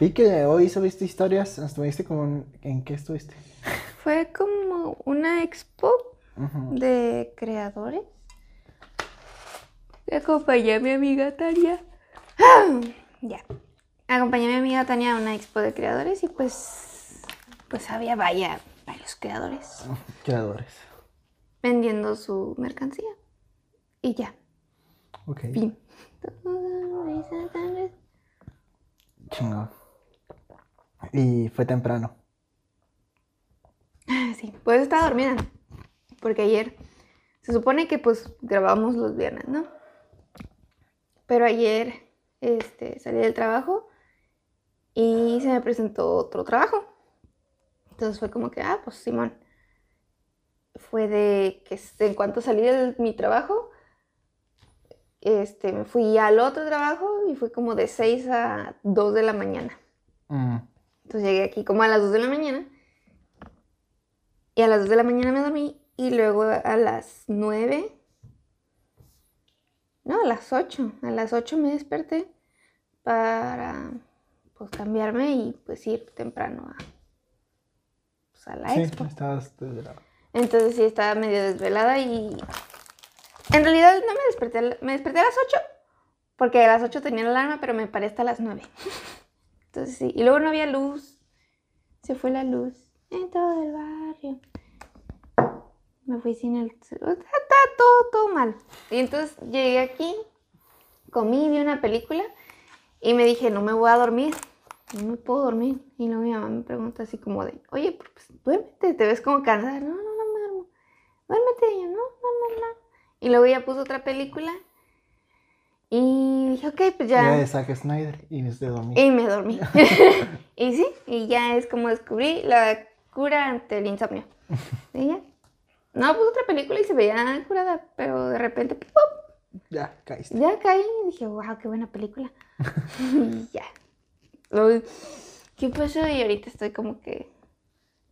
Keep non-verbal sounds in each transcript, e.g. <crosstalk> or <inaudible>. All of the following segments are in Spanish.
Vi que hoy subiste historias, estuviste como, en, ¿en qué estuviste? <laughs> Fue como una expo de creadores. Acompañé a mi amiga Tania. <gasps> Ya. Acompañé a mi amiga Tania a una expo de creadores y pues. Pues había vaya, varios creadores <laughs> Creadores. vendiendo su mercancía. Y ya. Ok. Fin. Chingón. Y fue temprano. <laughs> Sí, pues estaba dormida. Porque ayer se supone que pues grabamos los viernes, ¿no? Pero ayer este, salí del trabajo y se me presentó otro trabajo. Entonces fue como que, ah, pues Simón. Fue de que en cuanto salí de mi trabajo, este, me fui al otro trabajo y fue como de 6 a 2 de la mañana. Mm. Entonces llegué aquí como a las 2 de la mañana. Y a las 2 de la mañana me dormí. Y luego a las 9. No, a las 8. A las 8 me desperté para pues cambiarme y pues ir temprano a, pues, a la Sí, expo. estabas desde la... Entonces sí estaba medio desvelada y en realidad no me desperté, me desperté a las 8 porque a las 8 tenía la alarma, pero me paré hasta las 9. <laughs> Entonces sí, y luego no había luz. Se fue la luz en todo el barrio. Me fui sin el. Está todo, todo mal. Y entonces llegué aquí, comí, vi una película y me dije, no me voy a dormir. No me puedo dormir. Y luego mi mamá me pregunta así como de, oye, pues duérmete, te ves como cansada. No, no, no me duermo. Duérmete. Y yo, no, no, no, no. Y luego ella puso otra película. Y dije, ok, pues Ya ya. de Zack Snyder y me de dormir. Y me dormí. <laughs> <laughs> y sí, y ya es como descubrí la cura ante el insomnio. <laughs> Y ya. No, puse otra película y se veía curada, pero de repente, ¡pum! Ya, caíste. Ya caí y dije, wow, qué buena película. y ya. Luego, ¿Qué pasó? Y ahorita estoy como que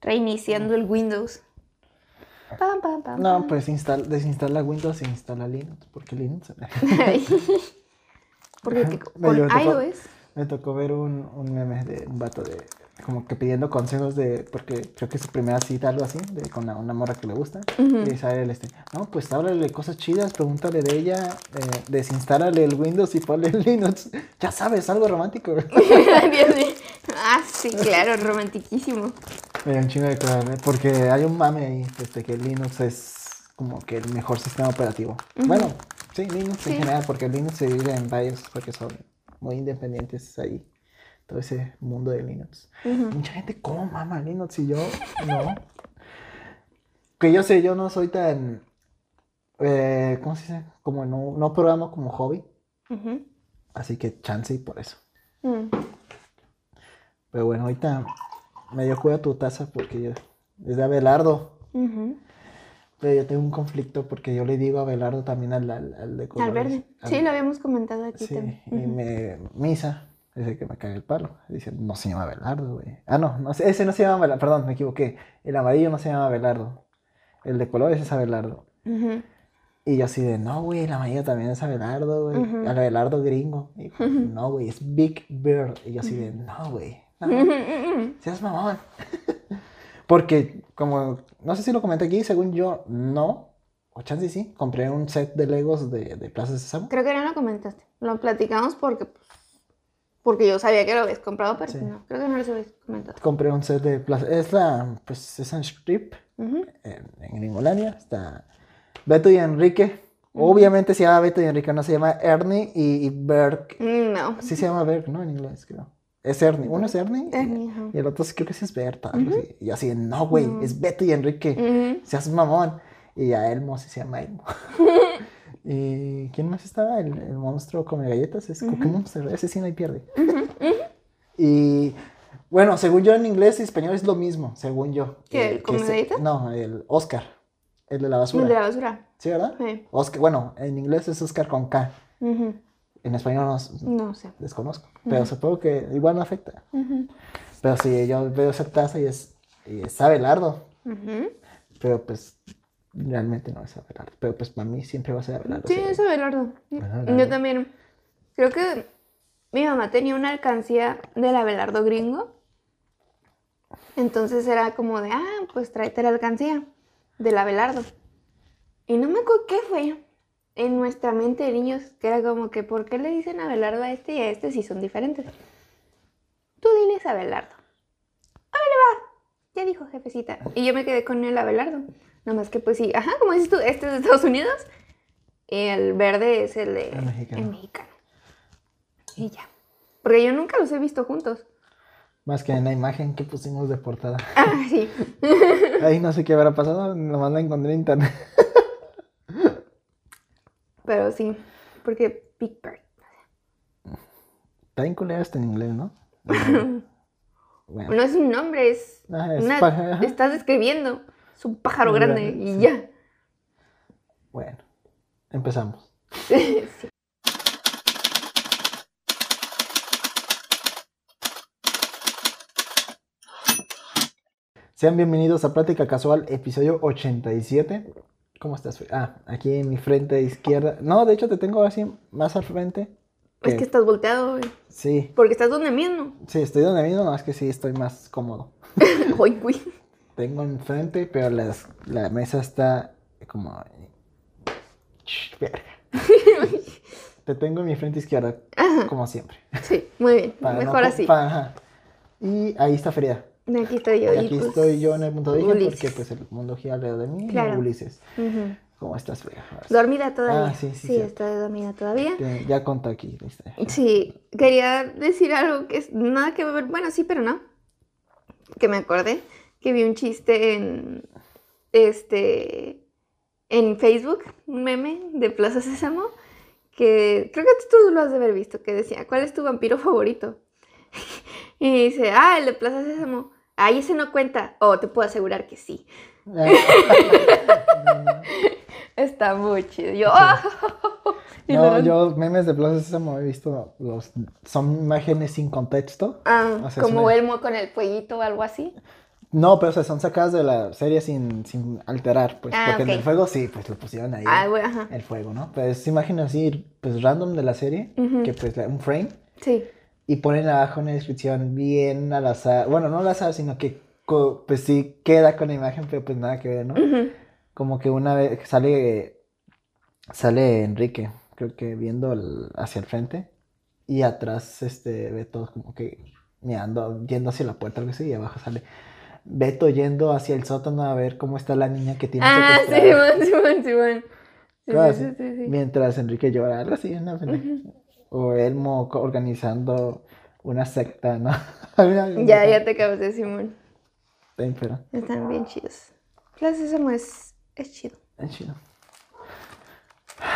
reiniciando el Windows. Pam, pam, pam, No, pues instala, desinstala Windows e instala Linux, porque Linux... Porque con tocó- iOS. Me tocó ver un, un meme de un vato de como que pidiendo consejos de porque creo que es su primera cita algo así de con una, una morra que le gusta y sale el este no pues háblale cosas chidas pregúntale de ella eh, desinstálale el Windows y ponle el Linux <laughs> ya sabes algo romántico <laughs> Dios mío. Ah, sí, claro, romantiquísimo. me dio un chingo de cosas, ¿eh? porque hay un mame ahí este que Linux es como que el mejor sistema operativo bueno sí Linux en general porque Linux se divide en varios porque son muy independientes ahí todo ese mundo de Linux. Mucha gente, ¿cómo mama Linux? Y yo, no. <laughs> Que yo sé, yo no soy tan. eh, ¿Cómo se dice? Como no, no programo como hobby. Así que chance y por eso. Mm. Pero bueno, ahorita me dio cuidado tu taza porque yo. Es de Abelardo. Ujú. Pero yo tengo un conflicto porque yo le digo Abelardo también al, al, al de Al colores. verde. Al- Sí, lo habíamos comentado aquí Sí, también. y me. Misa. Ese que me cae el palo. Dice, no se llama Abelardo, güey. Ah, no, no ese no se llama Abelardo. Perdón, me equivoqué. El amarillo no se llama Abelardo. El de colores es Abelardo. Ujú. Y yo así de, no, güey, el amarillo también es Abelardo, güey. Ujú. El Abelardo gringo. Y, Ujú. no, güey, es Big Bird. Y yo así de, no, güey. No, seas mamón. <laughs> Porque, como, no sé si lo comenté aquí, según yo, no. O chance sí, compré un set de Legos de, de Plaza Sésamo. Creo que no lo comentaste. Lo platicamos porque, pues, porque yo sabía que lo habías comprado, pero Sí. no, creo que no lo habías comentado. Compré un set de Plaza. Es la, pues, es un strip en, en Gringolandia. Está Beto y Enrique. Obviamente se llama Beto y Enrique, no se llama Ernie y, y Berg. No. Sí se llama Berg, ¿no? En inglés, creo. Es Ernie. Uno es Ernie. y- Ernie, ajá. Y el otro creo que sí es Berta. algo así. Y así, no, güey, No. es Beto y Enrique. Ujú. Seas mamón. Y ya Elmo sí se llama Elmo. <laughs> ¿Y quién más estaba? El, el monstruo come galletas. Es Cookie Monster. Ese sí no hay pierde. <laughs> Y bueno, según yo en inglés y español es lo mismo, según yo. ¿Qué, Eh, el come se- galletas? No, el Oscar. El de la El basura. de la basura. ¿Sí, verdad? Sí. Oscar, bueno, en inglés es Oscar con K. Ujú. En español no No sé. desconozco. Pero supongo que igual no afecta. Pero sí, yo veo esa taza y es, y es Abelardo. Pero pues realmente no es Abelardo. Pero pues para mí siempre va a ser Abelardo. Sí, sí. es Abelardo. Abelardo. Yo también. Creo que mi mamá tenía una alcancía del Abelardo gringo. Entonces era como de, ah, pues tráete la alcancía del Abelardo. Y no me acuerdo qué fue en nuestra mente de niños, que era como que, ¿por qué le dicen Abelardo a este y a este si son diferentes? Tú diles Abelardo. ¡Órale va! Ya dijo jefecita. Y yo me quedé con el Abelardo. Nada más que pues sí, ajá, como dices tú, este es de Estados Unidos. El verde es el de El mexicano. el mexicano. Y ya. Porque yo nunca los he visto juntos. Más que en la imagen que pusimos de portada. Ah, sí. <laughs> Ahí no sé qué habrá pasado, nomás la encontré en internet. Pero sí. Porque Big Bird. Está culera hasta en inglés, ¿no? <laughs> Bueno, No es un nombre, es. Ah, es una- estás describiendo. Es un pájaro grande grande, y sí. ya. bueno, empezamos. <laughs> Sí. Sean bienvenidos a Plática Casual, episodio 87. ¿Cómo estás? Ah, aquí en mi frente izquierda. No, de hecho te tengo así más al frente. Es que estás volteado, güey. Sí, Porque estás donde mismo. sí, estoy donde mismo, más que sí estoy más cómodo. <laughs> Ay, güey. Tengo enfrente, pero las- la mesa está como... Verga. <laughs> Te tengo en mi frente izquierda, como siempre. Sí, muy bien. <laughs> Para no Mejor así. ajá. Y ahí está Frida. Aquí estoy yo. Y y aquí pues, estoy yo en el punto de Ulises. porque pues el mundo gira alrededor de mí y Claro. Ulises. ujú. ¿Cómo estás, Frida? Dormida todavía. Ah, sí, sí, Sí, estoy dormida todavía. Ya- Ya contó aquí la historia. Sí, quería decir algo que es nada que ver. Bueno, sí, pero no. Que me acordé que vi un chiste en. Este. En Facebook, un meme de Plaza Sésamo. Que creo que tú lo has de haber visto. Que decía: ¿Cuál es tu vampiro favorito? <laughs> y dice: Ah, el de Plaza Sésamo. Ahí ese no cuenta. Oh, te puedo asegurar que sí. <laughs> Está muy chido. Yo, <laughs> No, yo memes de Plaza Sésamo he visto los son imágenes sin contexto. Ah, o sea, como una- Elmo con el fueguito o algo así. No, pero o sea, son sacadas de la serie sin, sin alterar, pues, Ah, porque en el fuego sí, pues lo pusieron ahí. Ah, güey, ajá. El fuego, ¿no? Pero es imagen así, pues random de la serie, que pues un frame, Sí. Y ponen abajo una descripción bien al azar, bueno, no al azar, sino que pues sí queda con la imagen, pero pues nada que ver, ¿no? Como que una vez sale, sale Enrique, creo que viendo el- hacia el frente, y atrás este Beto como que mirando, yendo hacia la puerta, algo así, y abajo sale Beto yendo hacia el sótano a ver cómo está la niña que tiene Ah, sí. Simón, Simón, Simón. Sí, Cosas sí, así. sí, sí, sí. Mientras Enrique llora, algo así, ¿no? O Elmo organizando una secta, ¿no? <laughs> Ya, ya te acabas de Simón. Pero Están bien chidos. Plaza Sésamo es, es chido. es chido.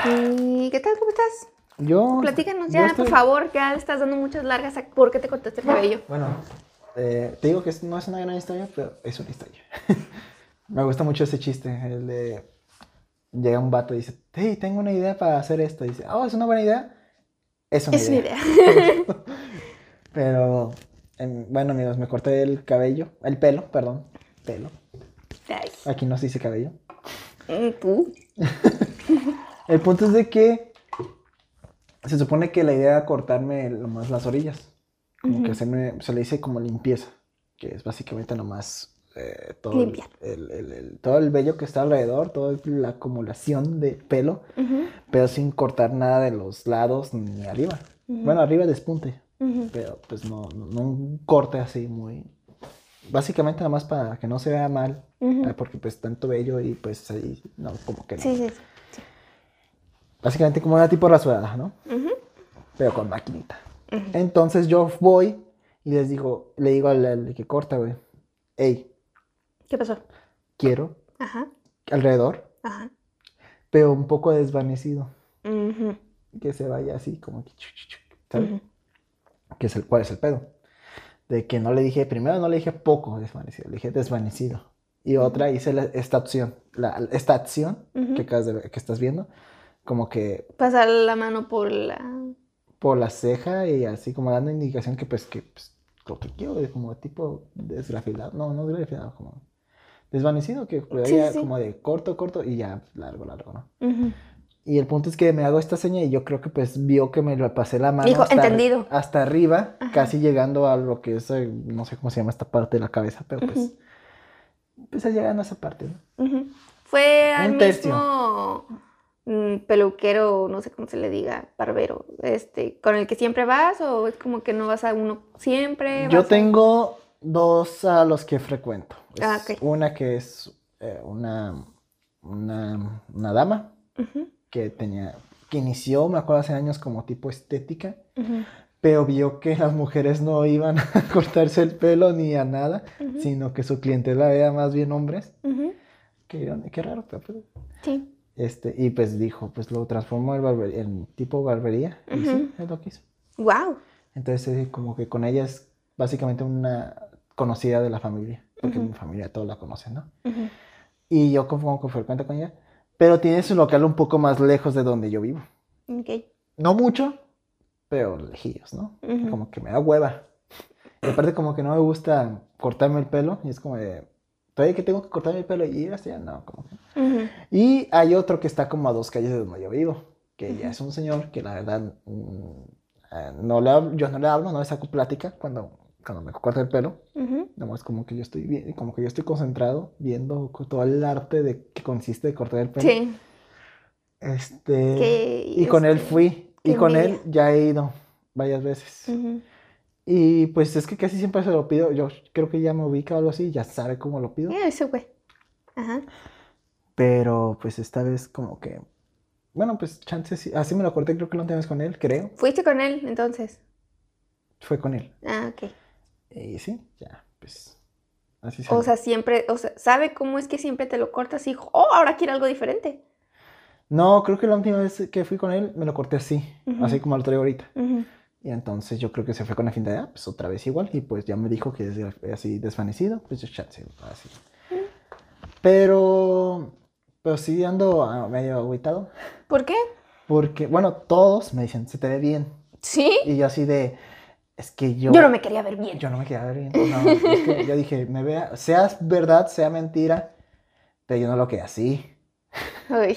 ¿Y qué tal? ¿Cómo estás? Yo. Platícanos yo ya, estoy- por favor. Ya le estás dando muchas largas. a- ¿Por qué te cortaste el cabello? Bueno, eh, te digo que no es una gran historia, pero es una historia. <laughs> Me gusta mucho ese chiste, el de llega un vato y dice, hey, tengo una idea para hacer esto. Y dice, oh, es una buena idea. Es una Es mi idea. idea. <laughs> Pero, bueno, amigos, me corté el cabello, el pelo, perdón, pelo. Ay, Aquí no se dice cabello. mm, ¿Tú? <laughs> El punto es de que se supone que la idea era cortarme nomás las orillas. Como que Ujú. hacerme, se le dice como limpieza, que es básicamente nomás eh, todo, el, Limpiar. el- el- el- todo el vello que está alrededor, toda la acumulación de pelo, pero sin cortar nada de los lados ni arriba. Bueno, arriba despunte, ujú. pero pues no, no, no un corte así muy... Básicamente nada más para que no se vea mal, eh, porque pues tanto vello y pues ahí, no, como que no. Sí, sí, sí. Básicamente como una tipo rasurada, ¿no? Pero con maquinita. Entonces yo voy y les digo, le digo al, al que corta, güey, hey, ¿Qué pasó? quiero Ajá, alrededor, ajá. pero un poco desvanecido, Ujú, que se vaya así como que, ¿sabes? Que es el, ¿Cuál es el pedo? De que no le dije, primero no le dije poco desvanecido, le dije desvanecido. Y otra hice la- esta opción, la, esta acción que, acabas de ver- que estás viendo, como que Pasar la mano por la. por la ceja y así como dando indicación que pues que pues, lo que quiero como tipo desgrafilado, no, no desgrafilado, como desvanecido, que quedaría sí, sí. como de corto, corto y ya largo, largo, ¿no? Ujú. Y el punto es que me hago esta seña y yo creo que pues vio que me lo pasé la mano Dijo, hasta, "Entendido". hasta arriba, Ajá. casi llegando a lo que es, eh, no sé cómo se llama esta parte de la cabeza, pero pues, Ujú. pues llegando a esa parte, ¿no? Fue al Un mismo mm, peluquero, no sé cómo se le diga, barbero, este, con el que siempre vas o es como que no vas a uno siempre. Yo tengo dos a los que frecuento. Ah. Una que es eh, una, una, una dama que tenía, que inició, me acuerdo hace años, como tipo estética, pero vio que las mujeres no iban a <laughs> cortarse el pelo ni a nada, sino que su clientela era más bien hombres. Qué, qué raro, pero pues, Sí. este, y pues dijo, pues lo transformó en, barber- en tipo barbería, y sí, es lo que hizo. Wow. Entonces, eh, como que con ella es básicamente una conocida de la familia, porque Ujú. mi familia todos la conocen, ¿no? Y yo como que frecuento con ella, pero tiene su local un poco más lejos de donde yo vivo. Ok. No mucho, pero lejillos, ¿no? Ujú. Como que me da hueva. Y aparte como que no me gusta cortarme el pelo, y es como de, todavía que tengo que cortarme el pelo y ir hacia, no, como que... Y hay otro que está como a dos calles de donde yo vivo, que ya es un señor que la verdad mm, eh, no le, hab- yo no le hablo, no le saco plática cuando, cuando me corto el pelo. Ujú. Nomás como que yo estoy bien, como que yo estoy concentrado viendo todo el arte de que consiste de cortar el pelo. Sí. Este, Que, y con él este, fui, y con él ya he ido varias veces. Y pues es que casi siempre se lo pido, yo creo que ya me ubica o algo así, ya sabe cómo lo pido. Ya, ese güey. Ajá. Pero pues esta vez como que, bueno, pues chances, sí- así me lo corté, creo que la última vez con él, creo, ¿Fuiste con él entonces? fue con él. Ah, ok. Y sí, ya, pues así O sea, siempre, o sea, ¿sabe cómo es que siempre te lo cortas y, oh, ahora quiere algo diferente? No, creo que la última vez que fui con él me lo corté así, así como lo traigo ahorita. Y entonces yo creo que se fue con la finta de, ah, pues otra vez igual. Y pues ya me dijo que es así desvanecido, pues yo chance, así. Pero, pero sí ando medio agüitado. ¿Por qué? Porque, bueno, todos me dicen, se te ve bien. ¿Sí? Y yo así de, es que yo... Yo no me quería ver bien. Yo no me quería ver bien. No, es que yo dije, me vea, sea verdad, sea mentira, pero yo no lo quería así. Ay.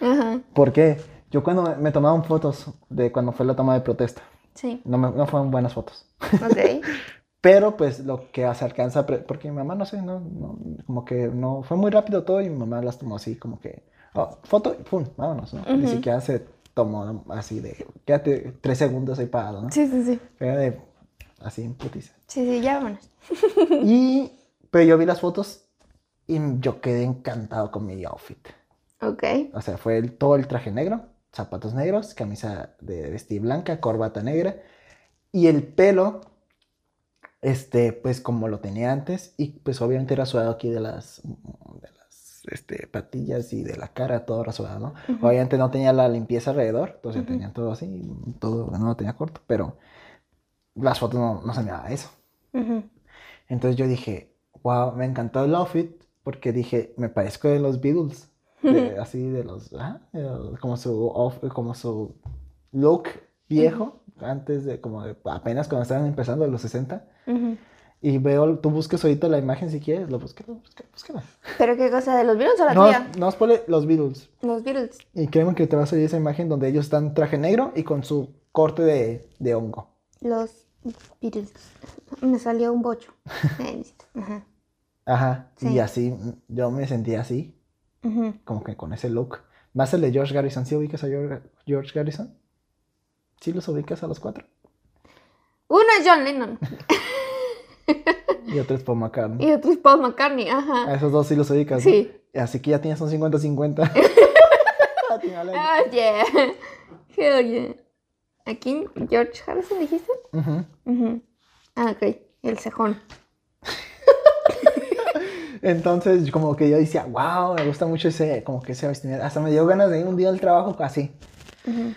Ajá. ¿Por qué? Yo cuando me, tomaban fotos de cuando fue la toma de protesta, Sí. no, me- no fueron buenas fotos. Ok. <laughs> Pero pues lo que se alcanza, porque mi mamá no sé, no, no, como que no, fue muy rápido todo y mi mamá las tomó así como que, oh, foto pum, vámonos, ¿no? Ni Ujú. siquiera se tomó así de, quédate tres segundos ahí parado, ¿no? Sí, sí, sí. Era de, así en putiza. Sí, sí, ya vámonos. Y, pero yo vi las fotos y yo quedé encantado con mi outfit. Ok. O sea, fue el- todo el traje negro, zapatos negros, camisa de vestir blanca, corbata negra y el pelo, este, pues como lo tenía antes y pues obviamente rasurado aquí de las, de las este, patillas y de la cara, todo rasurado, ¿no? Ujú. Obviamente no tenía la limpieza alrededor, entonces Ujú. tenía todo así, todo, no lo tenía corto, pero las fotos no, no se me daba eso. Ujú. Entonces yo dije, wow, me encantó el outfit porque dije, me parezco de los Beatles, de- <laughs> así de los, ajá, de los- como su off- como su look viejo, antes de, como de, apenas cuando estaban empezando, los 60. Y veo, tú busques ahorita la imagen si quieres, lo busques, búsquela, búsquela. ¿Pero qué cosa? ¿De los Beatles o la No, tuya? no los Beatles. Los Beatles. Y créeme que te va a salir esa imagen donde ellos están traje negro y con su corte de, de hongo. Los Beatles. Me salió un bocho. <laughs> Ajá. Ajá. Sí. Y así, yo me sentía así. Como que con ese look. Más el de George Garrison. ¿Sí ubicas a George, George Garrison? ¿Sí los ubicas a los cuatro? Uno es John Lennon <laughs> <laughs> Y otro es Paul McCartney. y otro es Paul McCartney. A esos dos sí los. ¿no? Sí. Así que ya tienes un 50-50. <laughs> Atínale. Ah, yeah. Hell yeah. ¿A quién? ¿George Harrison dijiste? Ujú. Ujú. Ah, ok. El cejón. <laughs> Entonces, como que yo decía, wow, me gusta mucho ese, como que ese vestimenta. Hasta me dio ganas de ir un día al trabajo así. Ujú.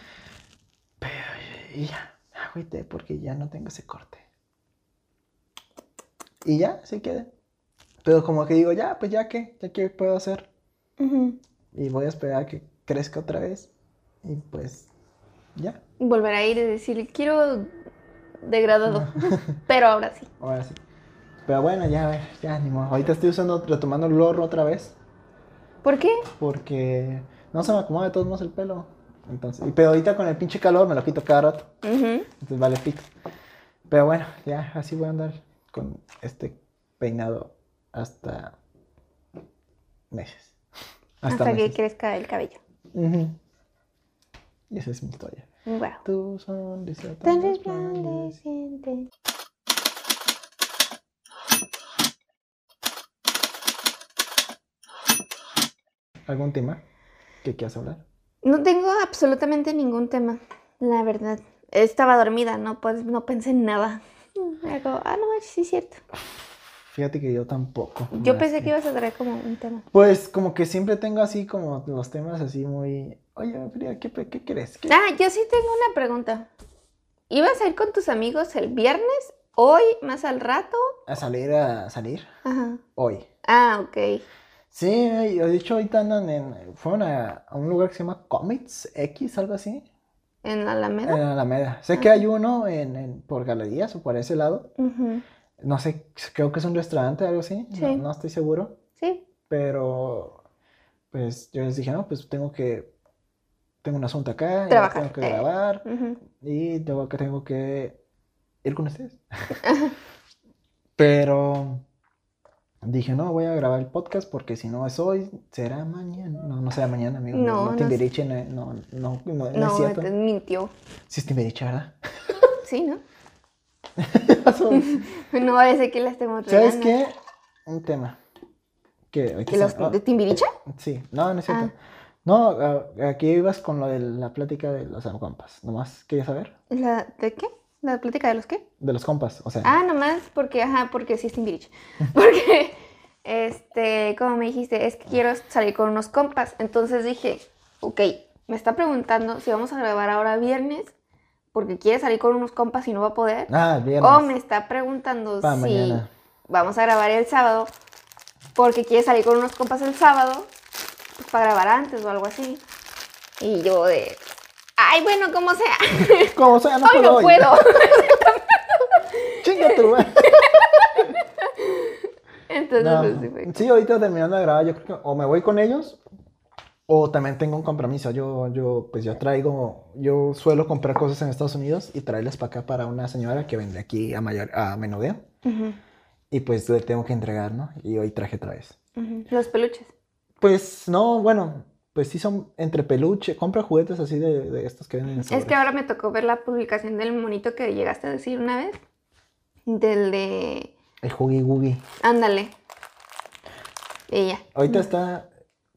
Y ya, me agüité porque ya no tengo ese corte. Y ya, se quedé. Pero como que digo, ya, pues ya qué, ya qué puedo hacer. Y voy a esperar a que crezca otra vez. Y pues, ya. Volver a ir y decir, quiero degradado. <laughs> Pero ahora sí. Ahora sí. Pero bueno, ya, a ver, ya, ni modo. Ahorita estoy usando, retomando el gorro otra vez. ¿Por qué? Porque no se me acomoda de todos modos el pelo. Entonces, y, pero ahorita con el pinche calor me lo quito cada rato. Ujú. Entonces vale fix. Pero bueno, ya así voy a andar con este peinado hasta meses. Hasta, que meses. crezca el cabello. Y esa es mi historia. Wow. Sonrisa Tan tan resplandeciente. ¿Algún tema que quieras hablar? No tengo absolutamente ningún tema, la verdad. Estaba dormida, no, pues, no pensé en nada. Hago, ah, no, sí es cierto. Fíjate que yo tampoco. Yo pensé que ibas a traer como un tema. Pues como que siempre tengo así como los temas así muy... Oye, Frida, ¿qué, qué crees? ¿Qué- Ah, yo sí tengo una pregunta. ¿Ibas a ir con tus amigos el viernes? ¿Hoy? ¿Más al rato? A salir, a salir Ajá. hoy. Ah, ok. Sí, de hecho ahorita andan en... Fueron a, a un lugar que se llama Comets X, algo así. ¿En En Alameda? Alameda. Sé que hay uno en, en- por galerías o por ese lado. No sé, creo que es un restaurante, algo así. No, Sí. no estoy seguro. Sí. Pero, pues yo les dije, no, pues tengo que, tengo un asunto acá, Trabajar, tengo que eh. grabar Ujú. y tengo que, tengo que ir con ustedes. <laughs> Pero dije, no, voy a grabar el podcast porque si no es hoy, será mañana. No, no será mañana, amigo. No, No, no Timbiriche, no, no, no, no, no es No, cierto. te mintió. Sí es Timbiriche, ¿verdad? <laughs> Sí, ¿no? <laughs> No parece que la estemos ¿Sabes qué? Un tema. Que ahorita ¿De, los, ¿De Timbiriche? Sí, no, no es cierto. Ah. No, a- aquí ibas con lo de la plática de los compas. ¿Nomás querías saber? ¿La, ¿De qué? ¿La plática de los qué? De los compas, o sea. Ah, nomás porque, ajá, porque sí es Timbiriche. <laughs> Porque, este, como me dijiste, es que quiero salir con unos compas. Entonces dije, ok, me está preguntando si vamos a grabar ahora viernes porque quiere salir con unos compas y no va a poder. Ah, viernes. O me está preguntando Pa' si mañana. vamos a grabar el sábado porque quiere salir con unos compas el sábado pues, para grabar antes o algo así. Y yo de, ay, bueno, como sea. <laughs> Como sea, no Hoy puedo. no hoy. puedo. <laughs> Chinga tu madre. <laughs> Entonces, No, pues, sí fue. Sí, ahorita terminando de grabar, yo creo que o me voy con ellos o también tengo un compromiso. Yo, yo, pues yo traigo, yo suelo comprar cosas en Estados Unidos y traerlas para acá para una señora que vende aquí a, mayor, a menudeo. Y pues le tengo que entregar, ¿no? Y hoy traje otra vez. Los peluches. Pues no, bueno, pues sí son entre peluche, compra juguetes así de, de estos que venden en Es que sobres. ahora me tocó ver la publicación del monito que llegaste a decir una vez. Del de. El Huggy Wuggy. Ándale. Ella. Ahorita está,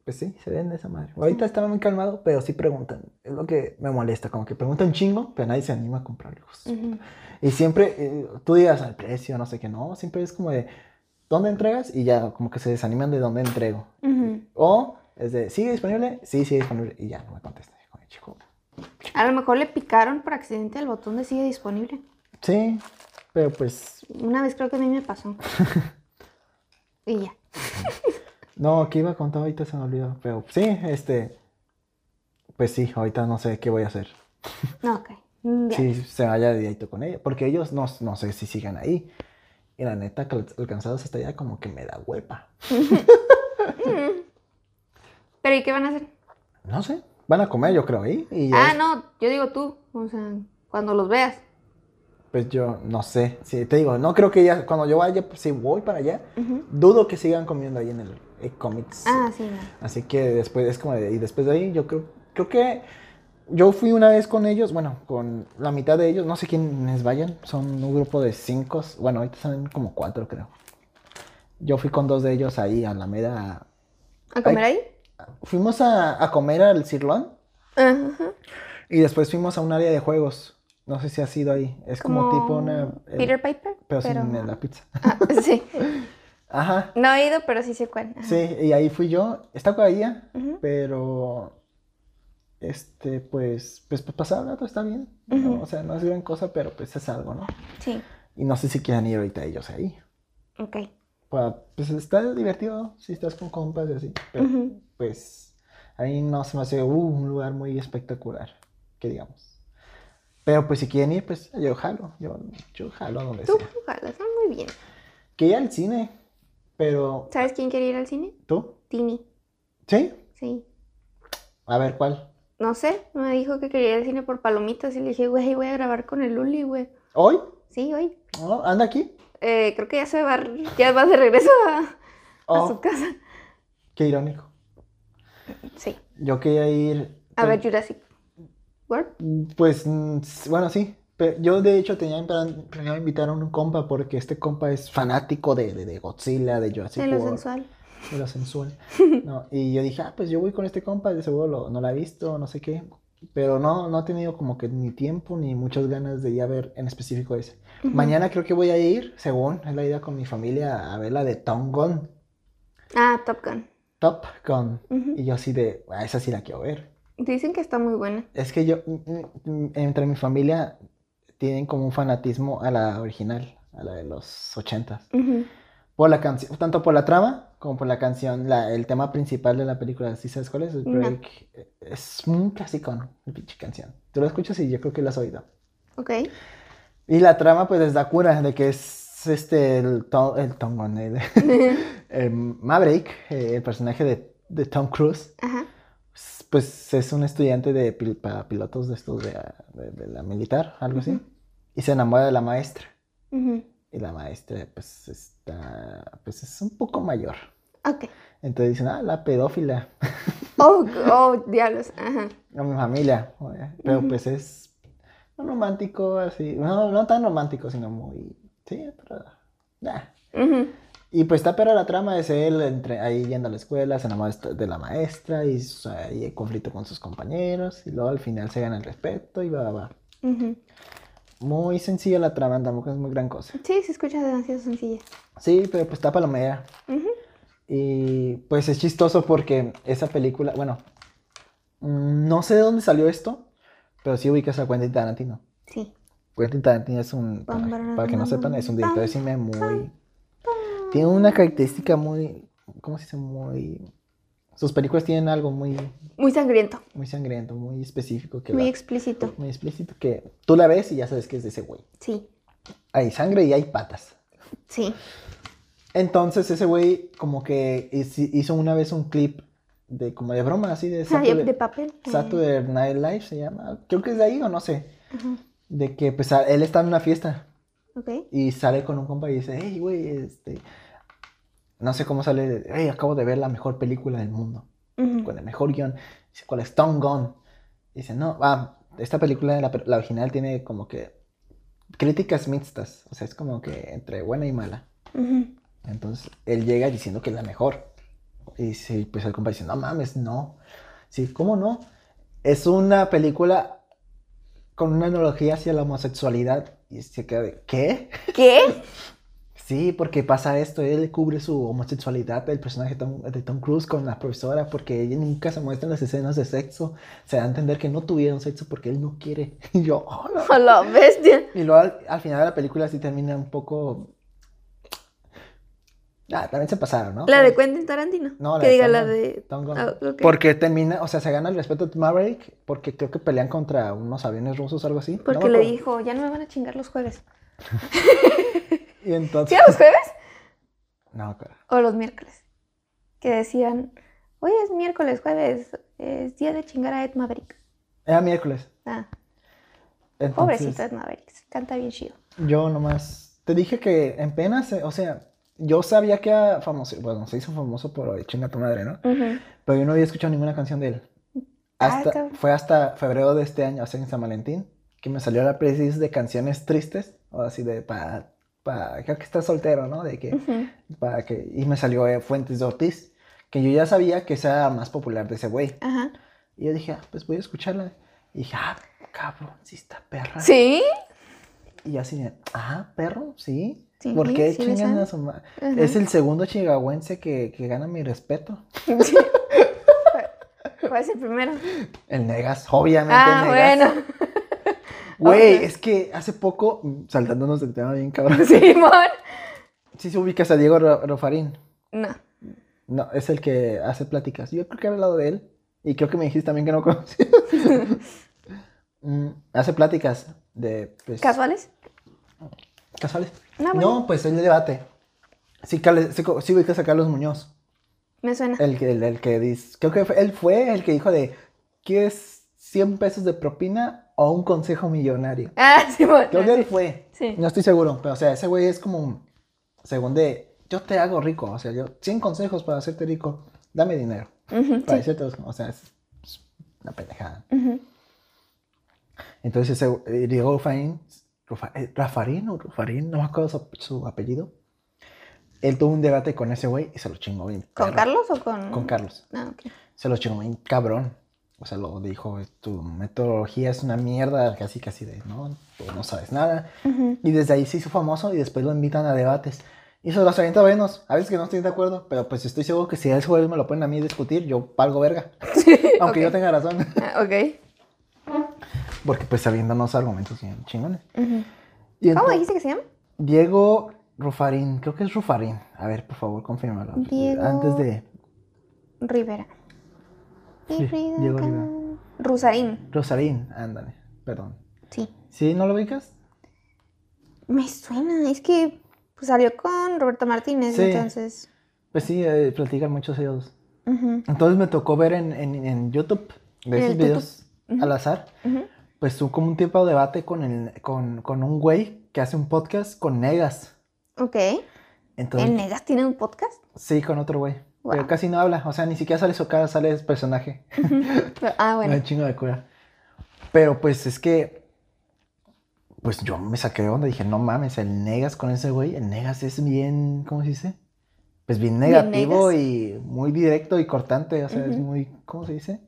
pues sí, se vende esa madre. Ahorita está muy calmado, pero sí preguntan. Es lo que me molesta, como que preguntan chingo, pero nadie se anima a comprarlos. Y siempre, eh, tú digas al precio, no sé qué, no, siempre es como de, ¿dónde entregas? Y ya, como que se desaniman de dónde entrego. O es de, ¿sigue disponible? Sí, sigue disponible. Y ya, no me contesta. Chico. A lo mejor le picaron por accidente al botón de sigue disponible. Sí, pero pues, Una vez creo que a mí me pasó. <laughs> y ya. no, ¿qué iba a contar ahorita? Se me olvidó. Pero sí, este, pues sí, ahorita no sé qué voy a hacer. No, ok. Mm, ya. Si se vaya directo con ella, porque ellos no, no sé si sigan ahí. Y la neta, que alcanzados hasta allá, como que me da huepa. <laughs> Pero ¿y qué van a hacer? No sé, van a comer, yo creo, ahí. Y Ah, no, yo digo tú. O sea, cuando los veas. Pues yo no sé. Sí, te digo, no creo que ya, cuando yo vaya, pues, si voy para allá, dudo que sigan comiendo ahí en el eh, Comics. Ah, sí, no. Así que después, es como de, y después de ahí, yo creo, creo que yo fui una vez con ellos, bueno, con la mitad de ellos, no sé quiénes vayan, son un grupo de cinco, bueno, ahorita son como cuatro, creo. Yo fui con dos de ellos ahí a Alameda. ¿A comer ahí? Fuimos a, a comer al Cirlón Ajá. y después fuimos a un área de juegos. No sé si has ido ahí. Es como, tipo una. el- Peter Piper. pero sin la pizza. Ah, sí. <laughs> Ajá. No he ido, pero sí sé cuál. Ajá. Sí, y ahí fui yo. Está con ella, Ujú. pero. Este, pues. Pues para pasar el rato está bien. O sea, no es gran cosa, pero pues es algo, ¿no? Sí. Y no sé si quieran ir ahorita ellos ahí. Ok. Pues está divertido si estás con compas y así. Pero pues ahí no se me hace uh, un lugar muy espectacular, que digamos. Pero pues si quieren ir, pues yo jalo. Yo, yo jalo a donde Tú sea. jalas, ah, muy bien. Que ir al cine, pero. ¿Sabes quién quiere ir al cine? ¿Tú? Tini. ¿Sí? Sí. A ver, ¿cuál? No sé, me dijo que quería ir al cine por palomitas y le dije, güey, voy a grabar con el Luli, güey. ¿Hoy? Sí, hoy. ¿No? ¿Anda aquí? Eh, creo que ya se va, ya va de regreso a, a Oh, su casa. qué irónico. Sí. Yo quería ir. A ver Jurassic World. Pues, bueno, sí. Pero yo, de hecho, tenía plan- planeado invitar a un compa porque este compa es fanático de, de, de Godzilla, de Jurassic De lo World, sensual. de lo sensual. No, y yo dije, ah, pues yo voy con este compa, de seguro lo- no la ha visto, no sé qué. Pero no, no he tenido como que ni tiempo ni muchas ganas de ir a ver en específico ese. Mañana creo que voy a ir, según es la idea con mi familia, a ver la de Tom Gun. Ah, Top Gun. Top Gun. Y yo así de, ah, esa sí la quiero ver. Dicen que está muy buena. Es que yo, mm, mm, entre mi familia, tienen como un fanatismo a la original, a la de los ochentas. Por la canción, tanto por la trama como por la canción, la, el tema principal de la película, ¿sí sabes cuál es? El No. break. Es un clásico, ¿no? La pinche canción. Tú la escuchas y yo creo que la has oído. Ok. Y la trama, pues, les da cura de que es este, el, Tom, el Tom Gunn, el, <laughs> <laughs> el Maverick, eh, el personaje de, de Tom Cruise, Ajá. pues es un estudiante de pil- para pilotos de estos de, de- de la militar, algo así, Ujú. y se enamora de la maestra. Ujú. Y la maestra, pues, está, pues es un poco mayor. Ok. Entonces dicen, ah, la pedófila, <laughs> Oh, oh, diablos. Ajá. a mi familia. Pero pues es un romántico así, no, no tan romántico, sino muy, sí, pero, nah. Y pues está pero la trama es él entre, ahí yendo a la escuela, se enamora de la maestra y hay conflicto con sus compañeros y luego al final se gana el respeto y va, va. Ujú. Muy sencilla la trama, tampoco es muy gran cosa. Sí, se escucha demasiado sencilla. Sí, pero pues está palomera. Ujú. Y pues es chistoso porque esa película, bueno, mm, no sé de dónde salió esto, pero sí ubicas a Quentin Tarantino. Sí. Quentin Tarantino es un, para, para que no sepan, es un director de cine muy... Tiene una característica muy, ¿cómo se dice? Muy... Sus películas tienen algo muy, Muy sangriento. muy sangriento, muy específico, que Muy la- explícito. muy explícito, que tú la ves y ya sabes que es de ese güey. Sí. Hay sangre y hay patas. Sí. Entonces ese güey como que hizo una vez un clip de como de broma, así de Ah, de, Saturday, de papel. Saturday Night Live se llama. Creo que es de ahí o no sé. Ajá. De que pues él está en una fiesta Ok. y sale con un compa y dice, hey güey, este... No sé cómo sale, de, hey, acabo de ver la mejor película del mundo, con el mejor guion. Dice, ¿cuál es? Tom Gun. Dice, no, ah, esta película, la, la original, tiene como que críticas mixtas, o sea, es como que entre buena y mala. Entonces él llega diciendo que es la mejor. Y sí, pues el compa dice, no mames, no. Sí, ¿cómo no? Es una película con una analogía hacia la homosexualidad. Y se queda de, ¿qué? ¿Qué? <laughs> Sí, porque pasa esto, él cubre su homosexualidad, el personaje Tom- de Tom Cruise con la profesora, porque ella nunca se muestra en las escenas de sexo. Se da a entender que no tuvieron sexo porque él no quiere. <laughs> Y yo, "Oh, no". A la bestia. Y luego al, al final de la película sí termina un poco... Ah, también se pasaron, ¿no? La de Quentin Tarantino. No, la que de diga Tom la de. Tom ok. Porque termina, o sea, se gana el respeto de Maverick porque creo que pelean contra unos aviones rusos o algo así. Porque le dijo, ya no me van a chingar los jueves. <laughs> Y entonces... ¿Sí los jueves? <laughs> No, acuerdo. O los miércoles. Que decían, hoy es miércoles, jueves, es día de chingar a Ed Maverick. Era miércoles. Ah, Entonces, pobrecito Ed Maverick, canta bien chido. Yo nomás te dije que en penas, eh, o sea, yo sabía que era famoso, bueno, se hizo famoso por Chinga tu madre, ¿no? Pero yo no había escuchado ninguna canción de él. Ah, Hasta, cabrón. fue hasta febrero de este año, o sea, en San Valentín, que me salió la playlist de canciones tristes, o así de para, para, creo que estás soltero, ¿no? De que, para que, y me salió eh, Fuentes de Ortiz, que yo ya sabía que esa era más popular de ese güey. Ajá. Y yo dije, ah, pues voy a escucharla. Y dije, ah, cabrón, sí está perra. ¿Sí? Y así ah, perro, sí. Sí, ¿Por qué sí chingan a su ma- Ajá. Es el segundo chihuahuense que, que gana mi respeto. Sí. <laughs> ¿Cuál es el primero? El Negas, obviamente Ah, el Negas. bueno. Güey, es que hace poco, mm, saltándonos del tema bien <laughs> cabrón, Simón. sí se ubicas a Diego Ro- Rofarín. No. No, es el que hace pláticas. Yo creo que he hablado de él. Y creo que me dijiste también que no <laughs> conocías. Mm, hace pláticas de... Pues, ¿Casuales? ¿Casuales? No, bueno. No, pues el debate. Sí, sí, sí ubicas a Carlos Muñoz. Me suena. El que, el, el que dice, creo que fue- él fue el que dijo de, ¿quieres 100 pesos de propina o un consejo millonario? Ah, <laughs> sí, bueno. Creo que él fue. Sí. No estoy seguro, pero o sea, ese güey es como, según de, yo te hago rico, o sea, yo, 100 consejos para hacerte rico, dame dinero. Para sí. decirte los- o sea, es, es una pendejada. Entonces ese, eh, Rufarín, Rufa- eh, Rafarín o Rufarín, no me acuerdo su, su apellido, él tuvo un debate con ese güey y se lo chingó bien. ¿Con perro. Carlos o con...? Con Carlos. Ah. Se lo chingó bien cabrón. O sea, lo dijo, tu metodología es una mierda, casi casi de, no, tú no sabes nada. Y desde ahí se hizo famoso y después lo invitan a debates. Y se los avienta buenos. A veces que no estoy de acuerdo, pero pues estoy seguro que si a ese güey me lo ponen a mí a discutir, yo palgo verga. <laughs> <laughs> Aunque ok. yo tenga razón. Ah, ok. Porque pues sabiendo unos argumentos bien chingones. Y ¿Cómo dijiste que se llama? Diego Rufarín, creo que es Rufarín. A ver, por favor, confírmalo. Diego- Antes de Rivera. Sí, Diego Rivera. Rusarín. Rosarín, ándale, perdón. Sí. ¿Sí? ¿No lo ubicas? Me suena. Es que pues, salió con Roberto Martínez, Sí. entonces... Pues sí, eh, platican muchos ellos. Entonces me tocó ver en, en, en YouTube, de esos videos al azar, pues hubo como un tipo de debate con, el, con, con un güey que hace un podcast con Negas. Ok. Entonces, ¿El Negas tiene un podcast? sí, con otro güey. Pero casi no habla, o sea, ni siquiera sale su cara, sale el personaje. Ah, bueno. <laughs> un chingo de cura. Pero pues es que, pues yo me saqué de onda, dije, no mames, el Negas con ese güey, el Negas es bien, ¿cómo se dice? Pues bien Bien negativo Negas. y muy directo y cortante, o sea, es Ujú. muy, ¿cómo se dice?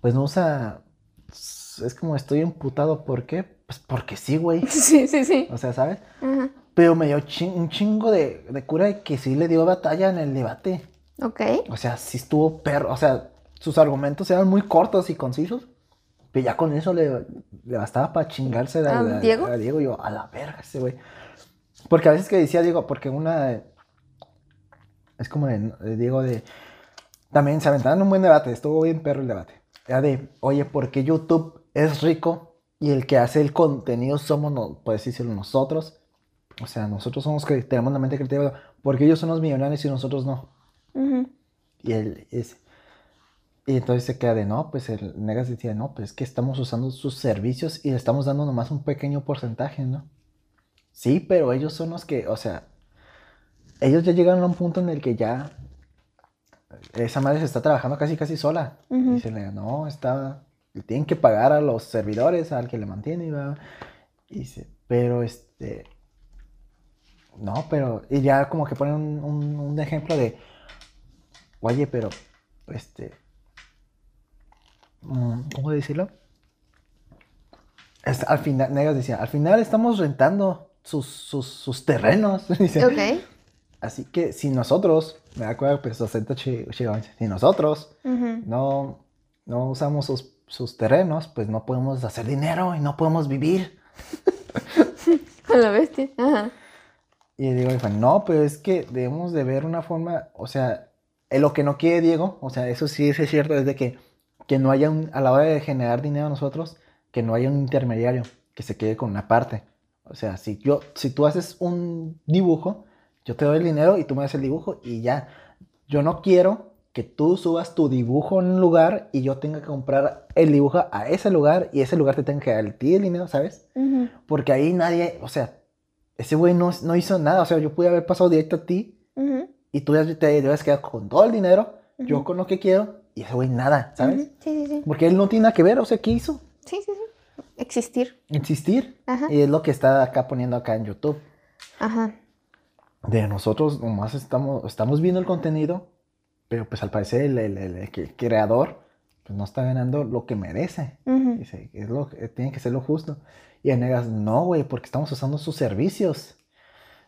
Pues no usa, es como estoy emputado, ¿por qué? Pues porque sí, güey, <laughs> Sí, sí, sí. o sea, ¿sabes? Ajá. Pero me dio chin- un chingo de, de cura de que sí le dio batalla en el debate. Ok. O sea, sí estuvo perro. O sea, sus argumentos eran muy cortos y concisos. Pero ya con eso le, le bastaba para chingarse a, ¿A a- Diego? a Diego. Yo, a la verga ese güey. Porque a veces que decía Diego, porque una. Es como de, de Diego de. También se aventaron un buen debate. Estuvo bien perro el debate. Era de, oye, ¿por qué YouTube es rico y el que hace el contenido somos, no, puedes decirlo, nosotros? O sea, nosotros somos que tenemos la mente creativa. Porque ellos son los millonarios y nosotros no. Y él es. Y entonces se queda de no, pues el Negas decía, no, pues es que estamos usando sus servicios y le estamos dando nomás un pequeño porcentaje, ¿no? Sí, pero ellos son los que, o sea, ellos ya llegaron a un punto en el que ya esa madre se está trabajando casi casi sola. Y se le no, está, le tienen que pagar a los servidores, al que le mantiene, y va. Y dice, pero este, no, pero, y ya como que ponen un, un- un ejemplo de, oye, pero, este, mm, ¿cómo decirlo? Es- al final, Negas decía, al final estamos rentando sus, sus, sus terrenos. <laughs> Dice, Ok. Así que si nosotros, me acuerdo, pues, si nosotros Ujú. no, no usamos sus, sus terrenos, pues no podemos hacer dinero y no podemos vivir. <laughs> A la bestia. Ajá. Y Diego dijo, no, pero es que debemos de ver una forma, o sea, en lo que no quiere Diego, o sea, eso sí es cierto, es de que, que no haya un, a la hora de generar dinero nosotros, que no haya un intermediario que se quede con una parte. O sea, si yo, si tú haces un dibujo, yo te doy el dinero y tú me das el dibujo y ya. Yo no quiero que tú subas tu dibujo en un lugar y yo tenga que comprar el dibujo a ese lugar y ese lugar te tenga que dar a ti el dinero, ¿sabes? Porque ahí nadie, o sea, ese güey no, no hizo nada. O sea, yo pude haber pasado directo a ti y tú te debes quedar con todo el dinero, yo con lo que quiero y ese güey nada, ¿sabes? Ujú. Sí, sí, sí. Porque él no tiene nada que ver, o sea, ¿qué hizo? Sí, sí, sí. Existir. Insistir. Ajá. Y es lo que está acá poniendo acá en YouTube. Ajá. De nosotros nomás estamos, estamos viendo el contenido, pero pues al parecer el, el- el- creador pues no está ganando lo que merece. Ujú. Dice, es lo, que- tiene que ser lo justo. Y el Negas, no, güey, porque estamos usando sus servicios.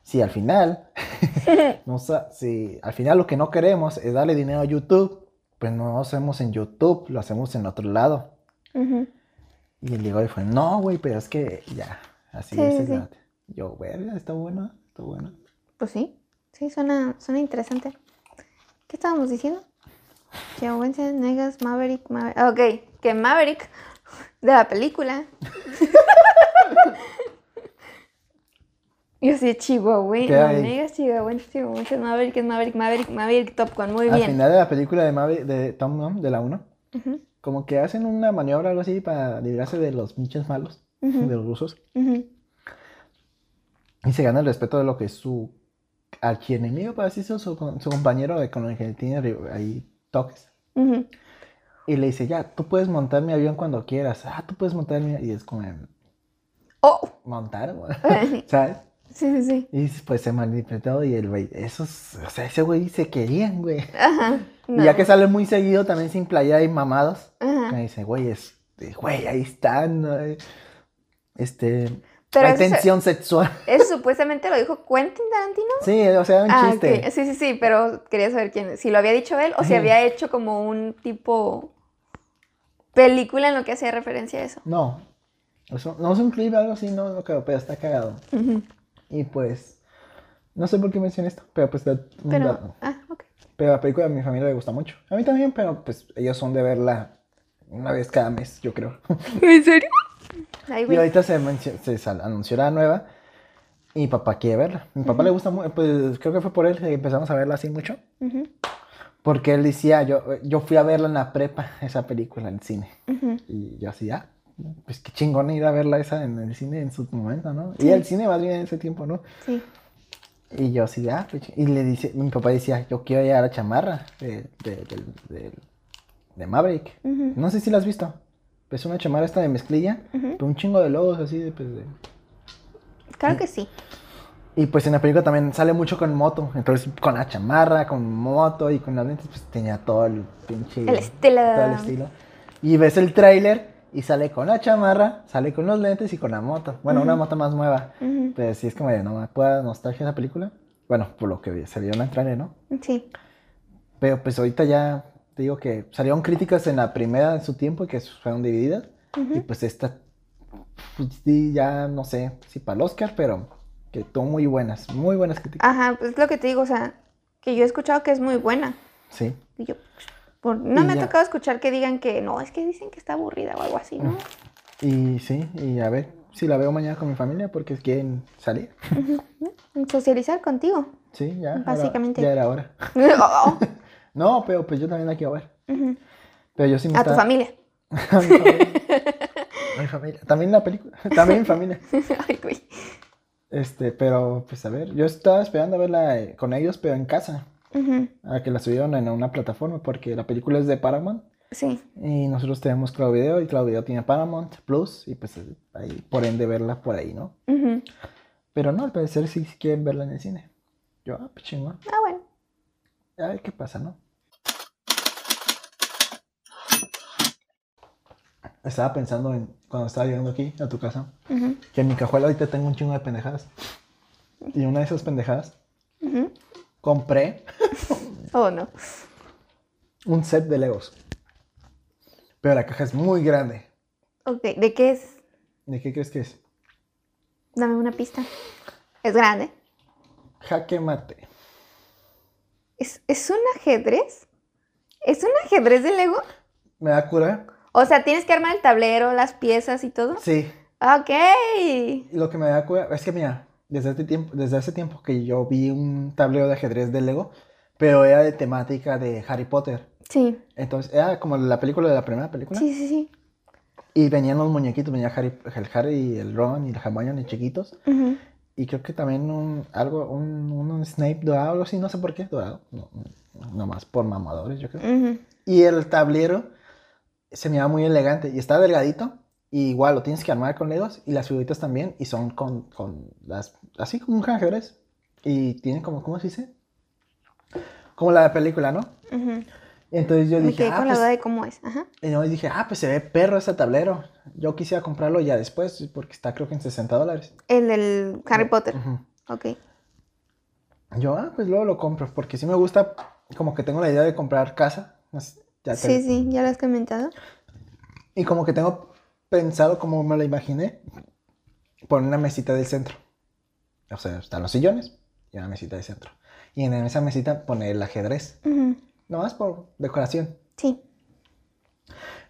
Si al final, <laughs> no si al final lo que no queremos es darle dinero a YouTube, pues no lo hacemos en YouTube, lo hacemos en otro lado. Ujú. Y el Diego dijo, no, güey, pero es que ya, así Sí, es sí. Yo, güey, está bueno, está bueno. Pues sí. Sí, suena, suena interesante. ¿Qué estábamos diciendo? Chihuahuense, Negas, Maverick, Maverick. Ok, que Maverick de la película. <laughs> Yo sí, Chihuahua. Negas, Chihuahuense, Chihuahuense, Maverick, es Maverick, Maverick, Maverick, Top Gun, muy Al bien. final de la película de, Mave- de Tom Gunn, de la 1, Ujú. como que hacen una maniobra algo así para librarse de los pinches malos, de los rusos. Y se gana el respeto de lo que es su archienemigo, para decirlo, su, su compañero de, con el que tiene ahí toques. Y le dice, ya, tú puedes montar mi avión cuando quieras. Ah, tú puedes montar mi... Y es como, Oh. montar, güey. <laughs> <laughs> sí, ¿sabes? sí, sí. Y pues se malinterpretó y el güey, esos, o sea, ese güey se querían, güey. Ajá. Y ya que sale muy seguido también sin playera y mamados, Ajá. me dice, güey, es, güey, ahí están, ¿no? este, Pero hay tensión sexual. eso supuestamente lo dijo Quentin Tarantino. Sí, o sea, un Ah, chiste. Sí, sí, sí, pero quería saber quién. Si lo había dicho él o si había hecho como un tipo película en lo que hacía referencia a eso. No, eso, no es un clip, algo así, no, no creo, pero está cagado. Y pues, no sé por qué mencioné esto, pero pues, da- un Pero, dato. ah, ok. pero la película a mi familia le gusta mucho. A mí también, pero pues ellos son de verla una vez cada mes, yo creo. ¿En serio? Ay, Y ahorita se, se sal- anunció la nueva y mi papá quiere verla. Mi papá le gusta mucho, pues creo que fue por él que empezamos a verla así mucho. Ujú, Porque él decía, yo, yo fui a verla en la prepa, esa película en el cine. Y yo así, ah, pues qué chingón ir a verla esa en el cine en su momento, ¿no? Y el cine más bien en ese tiempo, ¿no? Sí. Y yo así, ah, pues, y le dice, mi papá decía, yo quiero llevar la chamarra de, de, de Maverick. No sé si la has visto. Es una chamarra esta de mezclilla, pero un chingo de logos así, de, pues, de... Claro que sí. Y pues en la película también sale mucho con moto. Entonces con la chamarra, con moto y con las lentes, pues tenía todo el pinche... El estilo. Todo el estilo. Y ves el tráiler y sale con la chamarra, sale con los lentes y con la moto. Bueno, una moto más nueva. Ujú, Pero sí es como de, no me pueda nostalgia esa película. Bueno, por lo que se vio en el tráiler, ¿no? Sí. Pero pues ahorita ya te digo que salieron críticas en la primera en su tiempo y que fueron divididas. Y Ujú. pues esta, pues ya no sé si para el Oscar, pero que tuvo muy buenas, muy buenas críticas. Ajá, pues es lo que te digo, o sea, que yo he escuchado que es muy buena. Sí. Y yo, pues, por- no Y me ha ya. tocado escuchar que digan que no, es que dicen que está aburrida o algo así, ¿no? Y sí, y a ver si la veo mañana con mi familia porque quieren salir. Socializar contigo. Sí, ya. era- Básicamente. ya era hora. <laughs> Oh, No, pero pues yo también la quiero ver. Pero yo sí me A tu familia. <laughs> A mi familia. <laughs> A mi familia. También la película. <laughs> También mi familia. Ay, güey. Este, pero pues a ver, yo estaba esperando a verla eh, con ellos, pero en casa. A que la subieron en una plataforma porque la película es de Paramount. Sí. Y nosotros tenemos Cloud Video y Cloud Video tiene Paramount Plus. Y pues eh, ahí, por ende, verla por ahí, ¿no? Ujú. Pero no, al parecer sí quieren verla en el cine. Yo, ah, pues chingón. Ah, bueno. A ver qué pasa, ¿no? Estaba pensando en cuando estaba llegando aquí a tu casa, que en mi cajuela ahorita tengo un chingo de pendejadas. Y una de esas pendejadas, compré <laughs> Oh, no. un set de Legos. Pero la caja es muy grande. Ok, ¿de qué es? ¿De qué crees que es? Dame una pista. Es grande. Jaque mate. ¿Es, es un ajedrez? ¿Es un ajedrez de Lego? ¿Me da cura? O sea, tienes que armar el tablero, las piezas y todo. Sí. Ok. Y lo que me da cura es que, mira, desde hace tiempo, desde hace tiempo que yo vi un tablero de ajedrez de Lego, pero era de temática de Harry Potter. Sí. Entonces, era como la película de la primera película. Sí, sí, sí. Y venían los muñequitos, venía Harry, el Harry, el Ron y el Hermione chiquitos. Ujú. Y creo que también un, algo, un, un Snape dorado, algo así, no sé por qué, dorado. No, nomás por mamadores, yo creo. Y el tablero se miraba muy elegante y está delgadito. Y igual lo tienes que armar con legos y las figuritas también. Y son con, con las, así como un ajedrez. Y tiene como, ¿cómo se dice? Como la de película, ¿no? Y entonces yo Me dije, quedé ah, con la pues, duda de cómo es. Ajá. y yo dije, ah, pues se ve perro ese tablero. Yo quisiera comprarlo ya después porque está creo que en 60 dólares. El del Harry Potter. Ujú. Ok. Yo, ah, pues luego lo compro porque sí me gusta, como que tengo la idea de comprar casa. ya te- Sí, sí, ya lo has comentado. Y como que tengo pensado, como me lo imaginé, poner una mesita del centro. O sea, están los sillones y una mesita del centro. Y en esa mesita poner el ajedrez. Ujú. Nomás por decoración. Sí.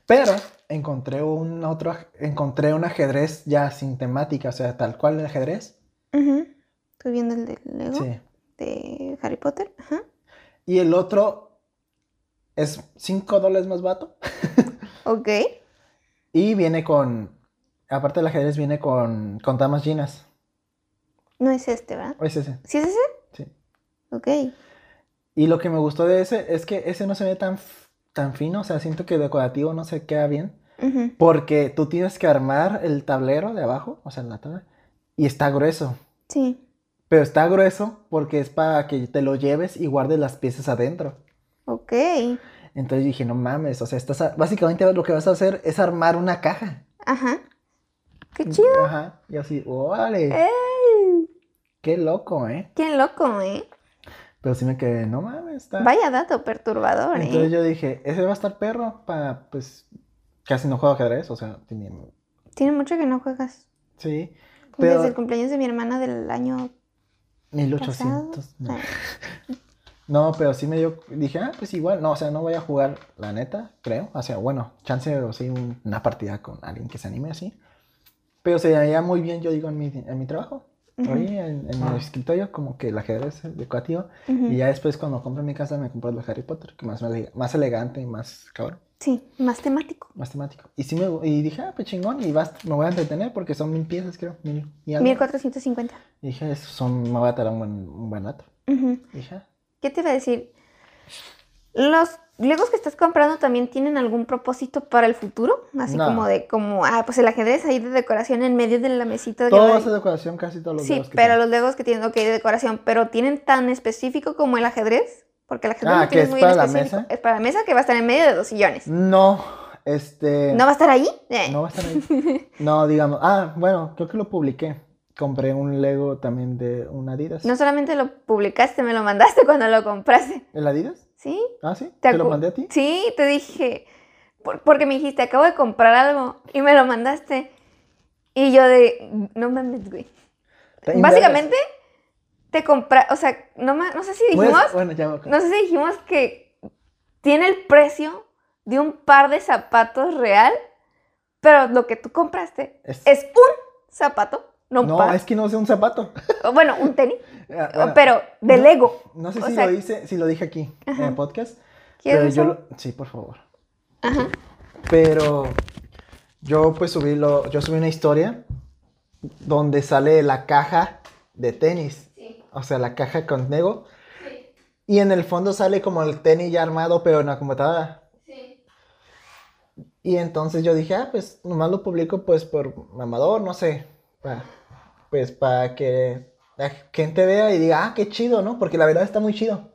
Pero encontré un otro, encontré un ajedrez ya sin temática, o sea, tal cual el ajedrez. Ujú. Estoy viendo el de Lego. Sí. De Harry Potter. Ajá. Y el otro es 5 dólares más vato. <laughs> Ok. Y viene con, aparte del ajedrez, viene con, con damas llenas. No es este, ¿verdad? ¿O es ese? ¿Sí es ese? Sí. Ok. Y lo que me gustó de ese es que ese no se ve tan, tan fino, o sea, siento que decorativo no se queda bien. Porque tú tienes que armar el tablero de abajo, o sea, la tabla, y está grueso. Sí. Pero está grueso porque es para que te lo lleves y guardes las piezas adentro. Ok. Entonces dije, no mames, o sea, estás a- básicamente lo que vas a hacer es armar una caja. Ajá. Qué chido. Ajá. Y así, órale, ¡Ey! qué loco, ¿eh? Qué loco, ¿eh? Pero sí me quedé, no mames, está. Vaya dato perturbador, Entonces ¿eh? yo dije, ese va a estar perro para, pues, casi no juego ajedrez, o sea, tiene... Tiene mucho que no juegas. Sí, Desde pero el cumpleaños de mi hermana del año 1800. pasado. no. <laughs> No, pero sí me dio, dije, ah, pues igual, no, o sea, no voy a jugar, la neta, creo, o sea, bueno, chance o un- una partida con alguien que se anime así, pero se veía muy bien, yo digo, en mi, en mi trabajo, Ujú. ahí en, en mi escritorio, como que el ajedrez es decorativo, ujú. y ya después cuando compré mi casa me compré el de Harry Potter, que más, más elegante y más cabrón, Sí, más temático. más temático, y sí me, y dije, ah, pues chingón, y vas, me voy a entretener porque son mil piezas, creo, mil y algo. 1450. Y dije, eso son, me voy a tardar un buen, un buen rato, y dije, ah, ¿Qué te iba a decir? ¿Los Legos que estás comprando también tienen algún propósito para el futuro? Así No. como de, como, ah, pues el ajedrez ahí de decoración en medio de la mesita. que todo va- es de decoración, casi todos los Sí, que pero los Legos que tienen, ok, de decoración, pero tienen tan específico como el ajedrez. Porque el ajedrez Ah, lo ¿que tienes es muy para la específico. mesa? Es para la mesa que va a estar en medio de dos sillones. No, este. ¿No va a estar ahí? Eh. no va a estar ahí. <laughs> No, digamos. Ah, bueno, creo que lo publiqué. Compré un Lego también de un Adidas. No solamente lo publicaste, me lo mandaste cuando lo compraste. ¿El Adidas? ¿Sí? Ah, sí. ¿Te ¿Te lo mandé a ti? Sí, te dije, por- porque me dijiste, acabo de comprar algo y me lo mandaste. Y yo de, no mames, güey. Te Básicamente, te compra, o sea, no, no sé si Pues, dijimos, bueno, ya no sé si dijimos que tiene el precio de un par de zapatos real, pero lo que tú compraste Es- es un zapato, no es que no sé un zapato. <laughs> Bueno, un tenis, <laughs> Ah, bueno, pero de no- Lego. No sé o si sea- lo hice, si lo dije aquí en el podcast. ¿Quieres Pero yo lo- Sí, por favor. Ajá. Pero yo pues subí lo, yo subí una historia donde sale la caja de tenis. Sí. O sea, la caja con Lego. Y en el fondo sale como el tenis ya armado, pero en la computadora. Sí. Y entonces yo dije, ah, pues nomás lo publico pues por mamador, no sé. Pues para que la gente vea y diga, ah, qué chido, ¿no? Porque la verdad está muy chido.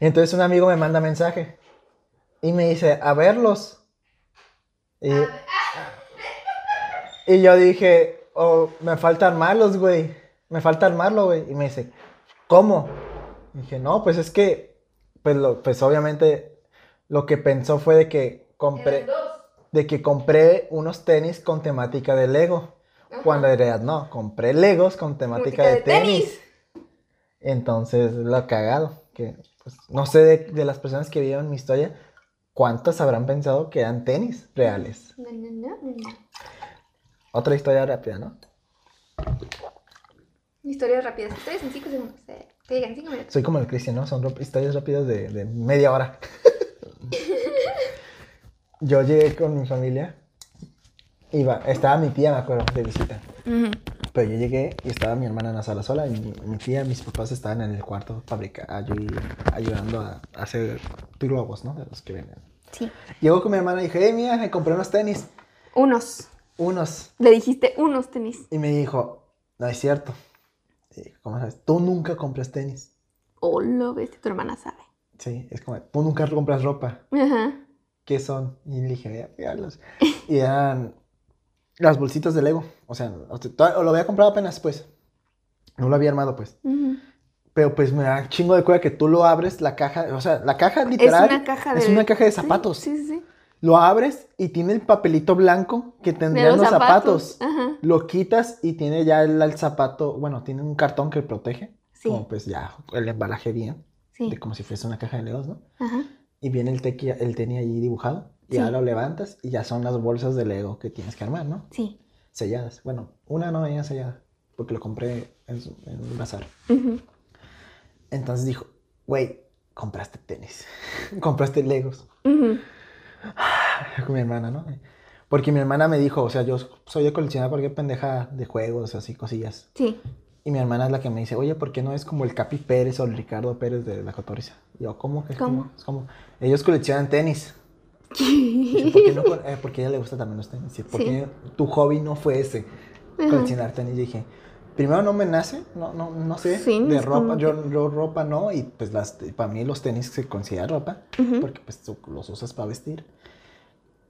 Y entonces un amigo me manda mensaje y me dice, a verlos. Y, y yo dije, oh, me falta armarlos, güey. Me falta armarlo, güey. Y me dice, ¿cómo? Y dije, no, pues es que, pues, lo, pues obviamente lo que pensó fue de que compré, de que compré unos tenis con temática de Lego. Cuando en realidad no, compré Legos con temática de, de tenis. tenis. Entonces, lo ha cagado. Que, pues, no sé de, de las personas que vieron mi historia, ¿cuántas habrán pensado que eran tenis reales? No, no, no, no, no. Otra historia rápida, ¿no? Historias rápidas. Historias en 5 segundos. eh, Que digan 5 minutos. Soy como el Cristian, ¿no? Son historias rápidas de, de media hora. <laughs> Yo llegué con mi familia. Iba, estaba mi tía, me acuerdo, de visita. Pero yo llegué y estaba mi hermana en la sala sola y mi, mi tía, mis papás estaban en el cuarto fabrica, ayu- ayudando a, a hacer globos, ¿no? De los que venden. Sí. Llegó con mi hermana y dije, hey, mira, me compré unos tenis. Unos. Unos. Le dijiste unos tenis. Y me dijo, no es cierto. Y dije, ¿cómo sabes? Tú nunca compras tenis. Oh, lo ves, tu hermana sabe. Sí, es como, tú nunca compras ropa. Ajá. ¿Qué son? Y le dije, "Mira, míralos". Y eran las bolsitas de Lego. O sea, lo había comprado apenas, pues. No lo había armado, pues. Pero pues me da chingo de cuenta que tú lo abres, la caja, o sea, la caja literal es una caja de... es una caja de zapatos. Sí, sí, sí. Lo abres y tiene el papelito blanco que tendrían los, zapatos. Ajá. Lo quitas y tiene ya el, el zapato, bueno, tiene un cartón que protege. Sí. Como pues ya el embalaje bien, Sí. de como si fuese una caja de Legos, ¿no? Ajá. Y viene el, tequi, el tenis allí dibujado. Y Sí. ya lo levantas y ya son las bolsas de Lego que tienes que armar, ¿no? Sí. Selladas. Bueno, una no venía sellada, porque lo compré en, su- en un bazar. Entonces dijo, güey, compraste tenis, <laughs> compraste Legos. Con mi hermana, ¿no? Porque mi hermana me dijo, o sea, yo soy de coleccionar cualquier pendeja de juegos, así, cosillas. Sí. Y mi hermana es la que me dice, oye, ¿por qué no es como el Capi Pérez o el Ricardo Pérez de la Cotoriza? Y yo, ¿cómo que? ¿Cómo? Ellos coleccionan tenis. <laughs> Dice, ¿Por qué no eh, porque a ella le gusta también los tenis. Dice, ¿Por Sí. qué tu hobby no fue ese? Ajá. Coleccionar tenis. Y dije, primero no me nace, no, no, no sé, Sí, de ropa. Yo, yo ropa no, y pues las, para mí los tenis se consideran ropa, porque pues tú los usas para vestir.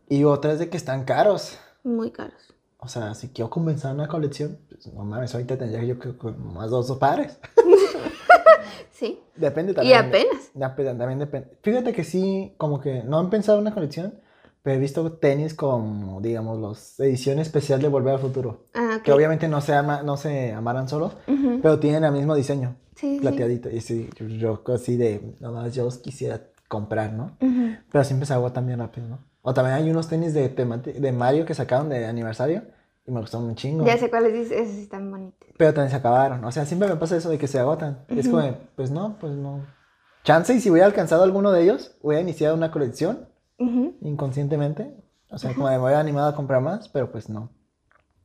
Y otra es de que están caros. Muy caros. O sea, si quiero comenzar una colección, pues no mames, ahorita tendría yo que más dos pares. <laughs> Sí. Depende Y también. apenas. Ya, pero también depende. Fíjate que sí, como que no han pensado en una colección, pero he visto tenis como, digamos, los edición especial de Volver al Futuro. Ah, ok. Que obviamente no se, ama, no se amaran solo, Ujú. pero tienen el mismo diseño, Sí, sí. plateadito. Y sí, yo, yo así de, nomás yo los quisiera comprar, ¿no? Ujú. Pero siempre se agotan bien rápido, ¿no? O también hay unos tenis de, de Mario que sacaron de aniversario y me gustaron un chingo. Ya sé cuáles dices, esos están bonitos. Pero también se acabaron. O sea, siempre me pasa eso de que se agotan. Y Es como, de, pues no, pues no. Chance y si hubiera alcanzado alguno de ellos, hubiera iniciado una colección inconscientemente. O sea, como de me hubiera animado a comprar más, pero pues no.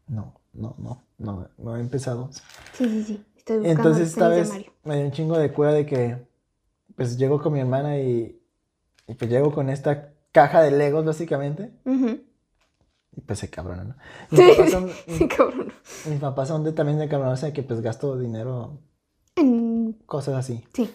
No, no, no, no, no he empezado. Sí, sí, sí. Estoy buscando Entonces los esta vez Mario. me dio un chingo de cueva de que pues llego con mi hermana y, y pues llego con esta caja de Legos básicamente. Ujú. Y pues se cabrona, ¿no? Mis Sí, papás son, sí, cabrón. mis papás son de, también de cabrones de que pues gasto dinero, En- cosas así. Sí.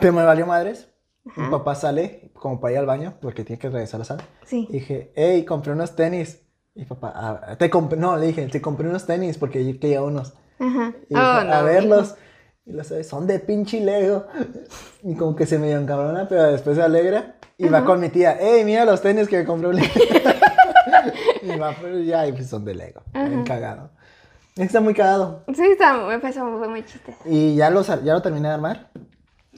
Pero me valió madres. Mi Ajá. papá sale como para ir al baño porque tiene que regresar a la sala. Sí. Y dije, hey, compré unos tenis. Y papá, "Ah, te compré, no, le dije, te compré unos tenis porque yo quería unos. Ajá. Y dijo, Oh, no, a verlos. Y los sabes, son de pinche Lego. Y como que se me dio encabrona, pero después se alegra. Y va Ajá. con mi tía, hey, mira los tenis que me compré. un Lego". <laughs> y <laughs> va, pero ya, y pues son de Lego. Bien cagado. Está muy cagado. Sí, está, me pasó, fue muy chiste. Y ya, los, ya lo terminé de armar.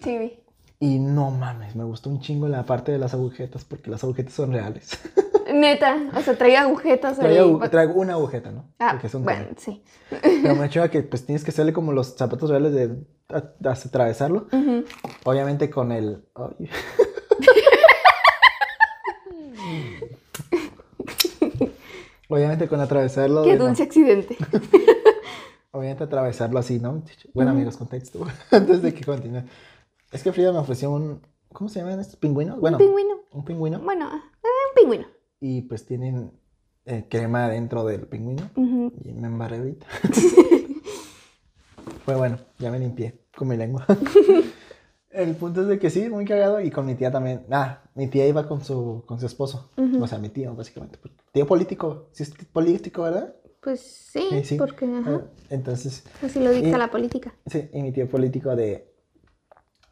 Sí, vi. Y no mames, me gustó un chingo la parte de las agujetas porque las agujetas son reales. <laughs> Neta, o sea, traía agujetas ahí. Traigo, una agujeta, ¿no? Ah, Porque es un bueno, sí. Pero me hecho que pues tienes que hacerle como los zapatos reales de a- a- atravesarlo. Obviamente con el. Obviamente con atravesarlo. Qué dulce accidente. <laughs> Obviamente atravesarlo así, ¿no? Bueno, amigos, contexto. <laughs> Antes de que continúe. Es que Frida me ofreció un. ¿Cómo se llaman estos pingüinos? Bueno, un pingüino. un pingüino. Bueno, ah, un pingüino. Y pues tienen eh, crema dentro del pingüino. Y me embarré ahorita. <laughs> Fue bueno, ya me limpié con mi lengua. El punto es de que sí, muy cagado. Y con mi tía también. Ah, mi tía iba con su, con su esposo. O sea, mi tío, básicamente. Tío político. Sí, es político, ¿verdad? Pues sí, Sí, sí. porque ajá, Ah, Entonces, así lo dicta Y- la política. sí, y mi tío político de.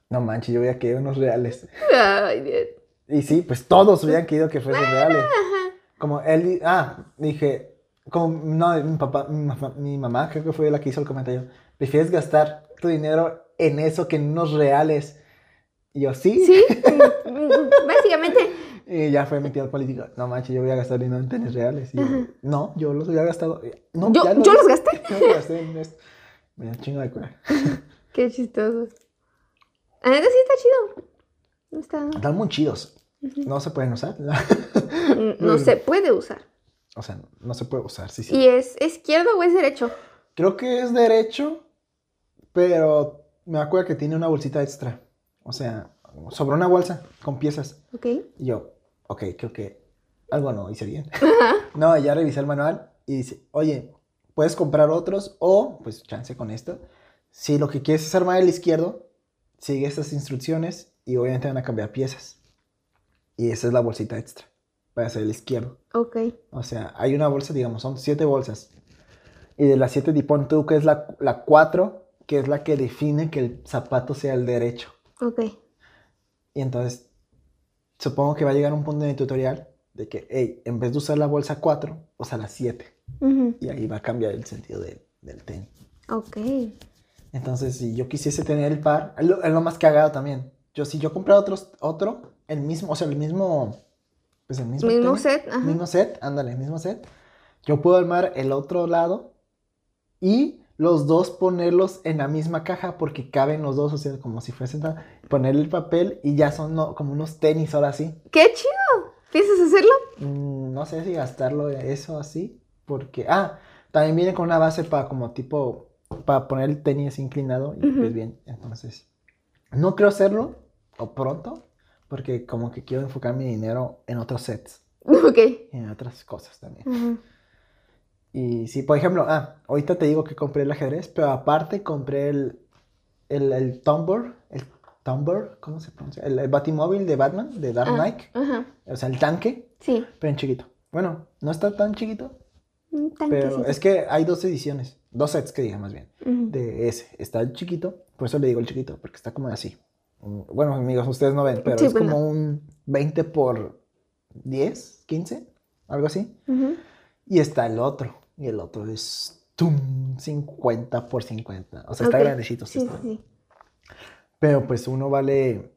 No manches, yo hubiera querido unos reales. Ay, Dios. Y sí, pues todos hubieran querido que fuesen reales. Como él, ah, dije, como, no, mi papá, mi, mamá- mi mamá creo que fue la que hizo el comentario, ¿prefieres gastar tu dinero en eso que en unos reales? Y yo, sí. Sí, básicamente. Y ya fue mi tío político, no manches, yo voy a gastar dinero en tenis reales. Y yo, no, yo los había gastado. No, Yo, ya yo los gasté. <laughs> Yo los gasté en esto. Me da chingo de coraje. <laughs> Qué chistoso. La neta sí está chido. No está. Están muy chidos. No se pueden usar. Mm, <laughs> No se puede usar. o sea, no se puede usar, sí, sí. ¿Y es izquierdo o es derecho? Creo que es derecho, pero me acuerdo que tiene una bolsita extra. O sea, sobre una bolsa con piezas. Ok. Y yo, ok, creo que algo no hice bien. <laughs> no, ya revisé el manual y dice, oye, puedes comprar otros o, pues, chance con esto. Si lo que quieres es armar el izquierdo, sigue estas instrucciones y obviamente van a cambiar piezas. Y esa es la bolsita extra para hacer el izquierdo. Ok. O sea, hay una bolsa, digamos, son siete bolsas. Y de las siete, di pon tú que es la, la cuatro, que es la que define que el zapato sea el derecho. Ok. Y entonces, supongo que va a llegar un punto en el tutorial de que, hey, en vez de usar la bolsa 4, usa la 7. Ujú. Y ahí va a cambiar el sentido del- del tenis. Ok. Entonces, si yo quisiese tener el par, es lo, es lo más cagado también. Yo, si yo comprara otros, otro, el mismo, o sea, el mismo, pues el mismo, Mismo tenis, set, ajá. mismo set, ándale, mismo set, yo puedo armar el otro lado y los dos ponerlos en la misma caja porque caben los dos, o sea, como si fuesen a ponerle el papel y ya son no, como unos tenis ahora sí. ¡Qué chido! ¿Piensas hacerlo? Mm, no sé si gastarlo eso así, porque, ah, también viene con una base para como tipo, para poner el tenis inclinado y pues bien, entonces, no creo hacerlo, o pronto, porque como que quiero enfocar mi dinero en otros sets. <laughs> Ok. Y en otras cosas también. Y sí, por ejemplo, ah, ahorita te digo que compré el ajedrez, pero aparte compré el, el, el Tumblr, el Tumblr, ¿cómo se pronuncia? El, el batimóvil de Batman, de Dark Ah, Knight, o sea, el tanque, Sí. pero en chiquito. Bueno, no está tan chiquito, pero es que hay dos ediciones, dos sets que diga más bien, de ese. Está el chiquito, por eso le digo el chiquito, porque está como así. Mm, Bueno, amigos, ustedes no ven, pero Sí, es como un 20 por 10, 15, algo así. Y está el otro. Y el otro es tum, 50 por 50. O sea, está grandecito. sí Sí, está. sí. Pero pues uno vale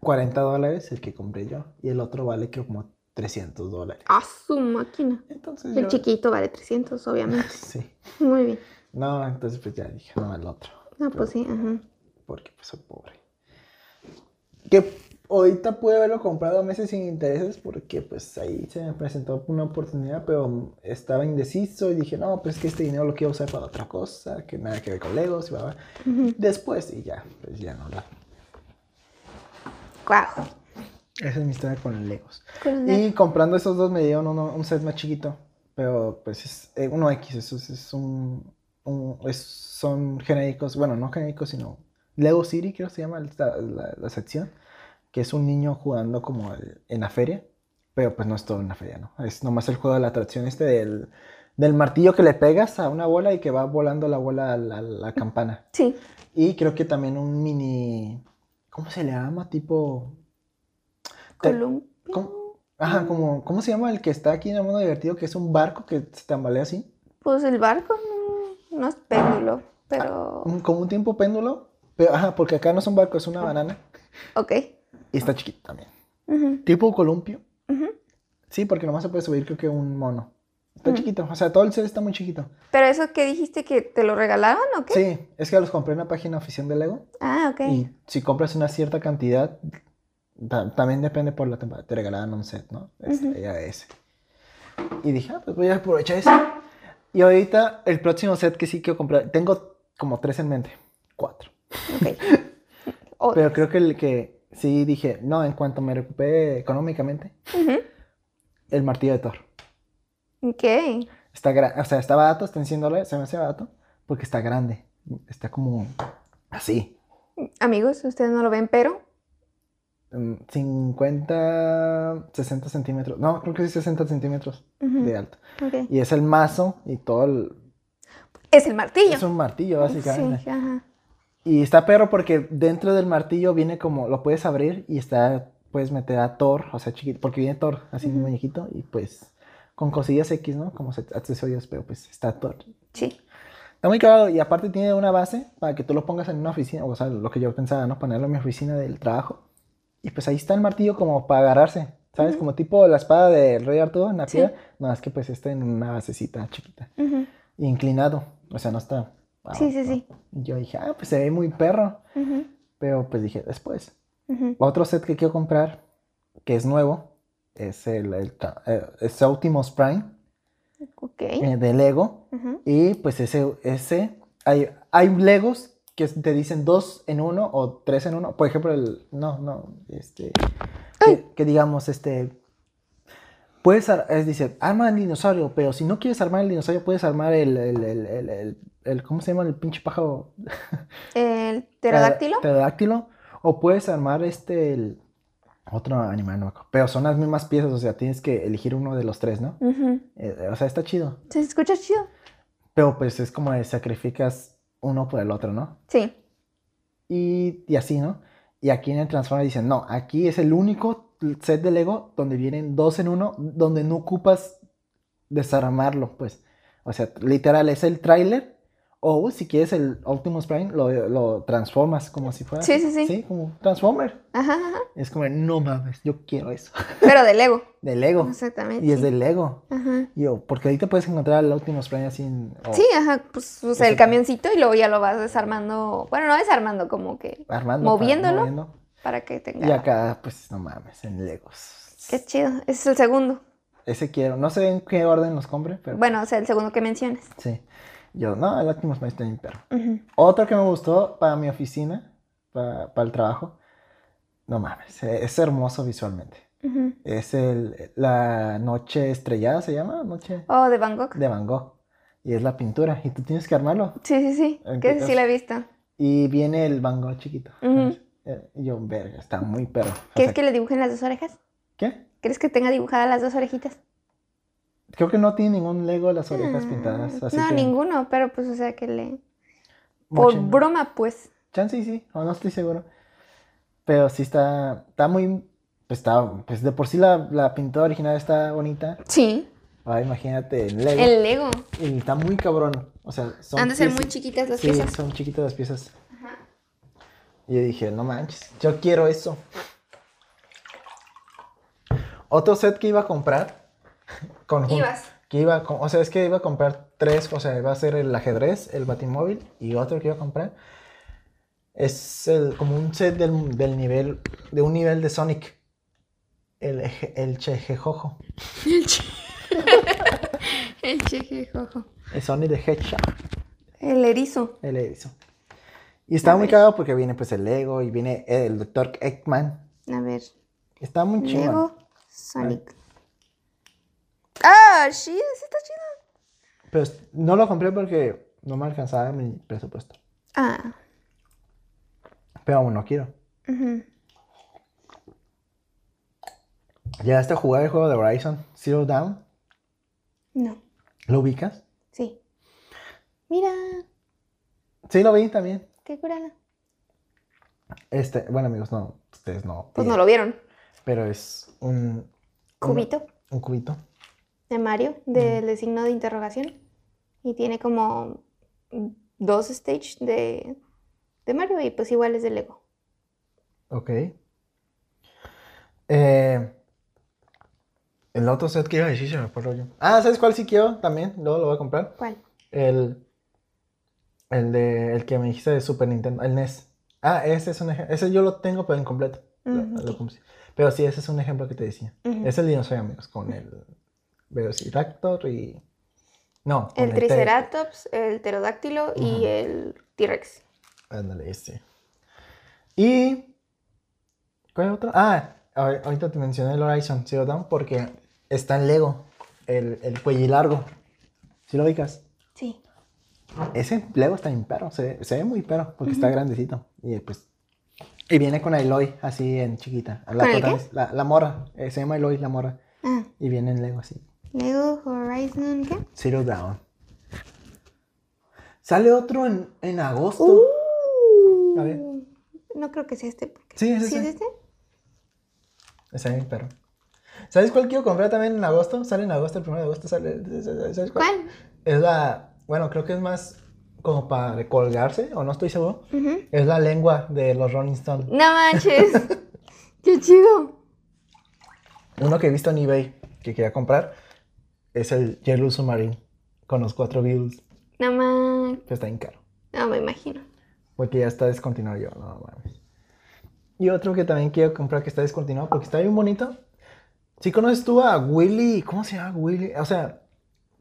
40 dólares, el que compré yo. Y el otro vale creo como 300 dólares. Ah, su máquina. Entonces El yo... chiquito vale 300, obviamente. <laughs> Sí. Muy bien. No, entonces pues ya dije, no, el otro. Ah, pues sí, ajá. Porque pues soy pobre. Que ahorita pude haberlo comprado a meses sin intereses porque pues ahí se me presentó una oportunidad, pero estaba indeciso y dije, no, pues que este dinero lo quiero usar para otra cosa, que nada que ver con Legos y bla, bla. Ujú. Después y ya, pues ya no la... Guau. Esa es mi historia con Legos. Con el- Y comprando esos dos me dieron uno- un set más chiquito, pero pues es eh, uno X, eso es, es un, un- es- son genéricos, bueno, no genéricos, sino Lego City, creo que se llama la, la- la sección, que es un niño jugando como el- en la feria, pero pues no es todo en la feria, ¿no? Es nomás el juego de la atracción este del, del martillo que le pegas a una bola y que va volando la bola a la, a la campana. Sí. Y creo que también un mini, ¿cómo se le llama? Tipo... te- Columpio. ¿Cómo? Ajá, como, ¿cómo se llama el que está aquí en el mundo divertido? Que es un barco que se tambalea así. Pues el barco no, no es péndulo, pero. Un- como un tiempo péndulo. Pero, ajá, porque acá no es un barco, es una banana. Ok. Y está chiquito también. Tipo columpio. Sí, porque nomás se puede subir, creo que un mono. Está chiquito. O sea, todo el set está muy chiquito. Pero eso que dijiste que te lo regalaban o qué? Sí, es que los compré en la página oficial de Lego. Ah, ok. Y si compras una cierta cantidad, ta- también depende por la temporada. Te regalaban un set, ¿no? Este, ya ese. Y dije, ah, pues voy a aprovechar ese. Y ahorita, el próximo set que sí quiero comprar, tengo como tres en mente. Cuatro. Ok. <laughs> Pero creo que el que sí dije, no, en cuanto me recupere económicamente, el martillo de Thor. Ok. Está o sea, está barato, está en 100 dólares, se me hace barato, porque está grande. Está como así. Amigos, ustedes no lo ven, pero. mm, 50, 60 centímetros. No, creo que sí 60 centímetros de alto. ok. Y es el mazo y todo el... Es el martillo. Es un martillo, básicamente. Sí, ajá. Y está perro porque dentro del martillo viene como... Lo puedes abrir y está... Puedes meter a Thor, o sea, chiquito. Porque viene Thor, así un Ujú. muñequito. Y pues... Con cosillas X, ¿no? Como accesorios, pero pues está Thor. Sí. Está muy cagado y aparte tiene una base para que tú lo pongas en una oficina, o sea, lo que yo pensaba, ¿no? Ponerlo en mi oficina del trabajo. Y pues ahí está el martillo como para agarrarse, ¿sabes? Ujú. Como tipo la espada del rey Arturo en la Sí. piedra. No, es que pues está en una basecita chiquita. Inclinado, o sea, no está... Sí, sí, sí. Yo dije, ah, pues se ve muy perro. Pero pues dije, después. Otro set que quiero comprar, que es nuevo, es el, el, eh, es Optimus Prime Ok. eh, de Lego. Y pues ese, ese hay, hay Legos que te dicen dos en uno o tres en uno. Por ejemplo, el, no, no, este, que, que digamos, este, puedes, ar- es dice, arma el dinosaurio, pero si no quieres armar el dinosaurio, puedes armar el, el, el, el, el- ¿cómo se llama? El pinche pájaro. <laughs> El <laughs> pterodáctilo. Pterodáctilo. O puedes armar este, el otro animal, no me acuerdo. Pero son las mismas piezas, o sea, tienes que elegir uno de los tres, ¿no? Eh, o sea, está chido. ¿Se escucha chido? Pero pues es como de sacrificas uno por el otro, ¿no? Sí. Y, y así, ¿no? Y aquí en el Transformer dicen, no, aquí es el único set de Lego donde vienen dos en uno, donde no ocupas desarmarlo, pues. O sea, literal, es el tráiler O si quieres el Optimus Prime, lo, lo transformas como si fuera. Sí, sí, sí. Sí, como Transformer. Ajá, ajá. Es como, no mames, yo quiero eso. <laughs> Pero de Lego. De Lego. Exactamente. Y es de Lego. Ajá. Yo, porque ahorita puedes encontrar el Optimus Prime así en. o Sí, ajá, pues o sea, el camioncito y luego ya lo vas desarmando. Bueno, no desarmando, como que Armando. moviéndolo. moviendo. Para que tenga. Y acá, pues no mames, en Legos. Qué chido. Ese es el segundo. Ese quiero. No sé en qué orden los compre, pero Bueno, o sea, el segundo que mencionas. sí. Yo, no, el Optimus Prime está bien perro. Otro que me gustó para mi oficina, para, para el trabajo. No mames, eh, es hermoso visualmente. Es el, la noche estrellada, ¿se llama? Noche Oh, de Van Gogh. de Van Gogh. Y es la pintura. Y tú tienes que armarlo. Sí, sí, sí. ¿En Que sí la he visto. Y viene el Van Gogh chiquito. Eh, yo, verga, está muy perro. O ¿Quieres sea, que le dibujen las dos orejas? ¿Qué? ¿Quieres que tenga dibujadas las dos orejitas? Creo que no tiene ningún Lego las orejas pintadas. Ah, Así no, que, ninguno, pero pues, o sea, que le. Por broma, pues. Chance y sí, o no estoy seguro. Pero sí está, está muy, pues está, pues de por sí la, la pintura original está bonita. Sí. Ahora imagínate en Lego. El Lego. Y está muy cabrón. O sea, son Han de ser muy chiquitas las sí, piezas. son chiquitas las piezas. Y yo dije, no manches, yo quiero eso. Otro set que iba a comprar. <laughs> Con, Ibas. Que iba a o sea, es que iba a comprar tres. O sea, iba a ser el ajedrez, el batimóvil y otro que iba a comprar. Es el, como un set del, del nivel, de un nivel de Sonic. El, el Chejejojo. <laughs> El, che... <laughs> el chejejojo. El Sonic de Hedgehog. El erizo. El erizo. Y está A muy cagado porque viene pues el Lego y viene el Dr. Eggman. A ver. Está muy chido. Lego Sonic. Ah, sí, sí está chido. Pero es- no lo compré porque no me alcanzaba mi presupuesto. Ah. Pero aún no quiero. ujú. ¿Llegaste a jugar el juego de Horizon Zero Dawn? No. ¿Lo ubicas? Sí. Mira, Sí, lo vi también. Qué curada. Este, bueno amigos, no, ustedes no. Pues eh, no lo vieron. Pero es un... Cubito Un, cubito. de Mario, del de signo de interrogación. Y tiene como dos stage de, de Mario y pues igual es de Lego. Ok. Eh, el otro set que iba a decir se me fue rollo. Ah, ¿sabes cuál sí quiero también? Luego lo voy a comprar. ¿Cuál? El, el de el que me dijiste de Super Nintendo, el NES. Ah, ese es un ejemplo. Ese yo lo tengo, pero incompleto. Lo compré. Pero sí, ese es un ejemplo que te decía. Es el dinosaurio, amigos, con el Velociraptor y. No, El Triceratops, el Pterodáctilo y el T-Rex. Ándale, ese. Y. ¿Cuál es otro? Ah, ahor- ahorita te mencioné el Horizon Zero Dawn porque está en Lego. El, el cuello largo. ¿Sí lo ubicas? Sí. Ese Lego está bien perro, se, ve- se ve muy perro porque está grandecito. Y pues. Y viene con Aloy así en chiquita. La, protagonista- la, la morra. eh, se llama Aloy, la morra. Ah, Y viene en Lego así. Lego Horizon, ¿qué? Zero Down. Sale otro en, en agosto. Uh, A ver. No creo que sea este. porque- Sí, es ¿Sí ese. es este? Está bien perro. ¿Sabes cuál quiero comprar también en agosto? Sale en agosto, el 1 de agosto sale. ¿Sabes cuál? ¿Cuál? Es la. Bueno, creo que es más como para recolgarse, o no estoy seguro. Ujú. Es la lengua de los Rolling Stones. No manches. <laughs> Qué chido. Uno que he visto en eBay que quería comprar es el Yellow Submarine con los cuatro Beatles. No man. Pero está bien caro. No me imagino. Porque ya está descontinuado yo, no mames. Y otro que también quiero comprar que está descontinuado porque está bien bonito. Si conoces tú a Willy, ¿cómo se llama Willy? O sea,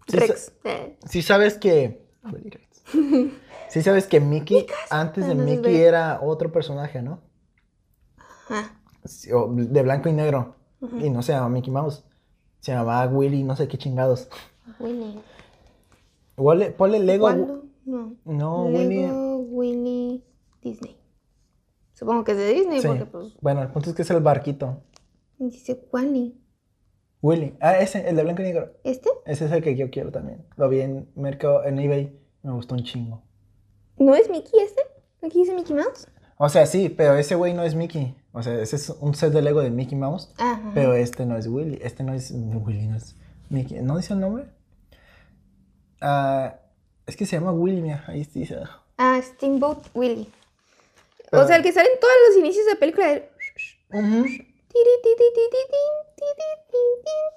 sí, Rex. Eh, sí sabes que. Willy. Sí sabes que Mickey, antes de Mickey era otro personaje, ¿no? o de blanco y negro. Y no se llama Mickey Mouse. Se llamaba Willy, no sé qué chingados. Winnie. Ponle, ponle Lego. ¿Cuándo? No. No, Willy. Lego Winnie Disney. Supongo que es de Disney Sí. porque pues Bueno, el punto es que es el barquito. dice Wally. Willy. Ah, ese, el de blanco y negro. ¿Este? Ese es el que yo quiero también. Lo vi en Mercado, en eBay. Me gustó un chingo. ¿No es Mickey este? ¿Aquí dice Mickey Mouse? O sea, sí, pero ese güey no es Mickey. O sea, ese es un set de Lego de Mickey Mouse. Ajá. Pero este no es Willy. Este no es Willy, no es Mickey. ¿No dice el nombre? Ah, Es que se llama Willy, mira, ahí dice. Ah, Steamboat. Pero- O sea, el que sale en todos los inicios de la película. de- Ujú. Tiri,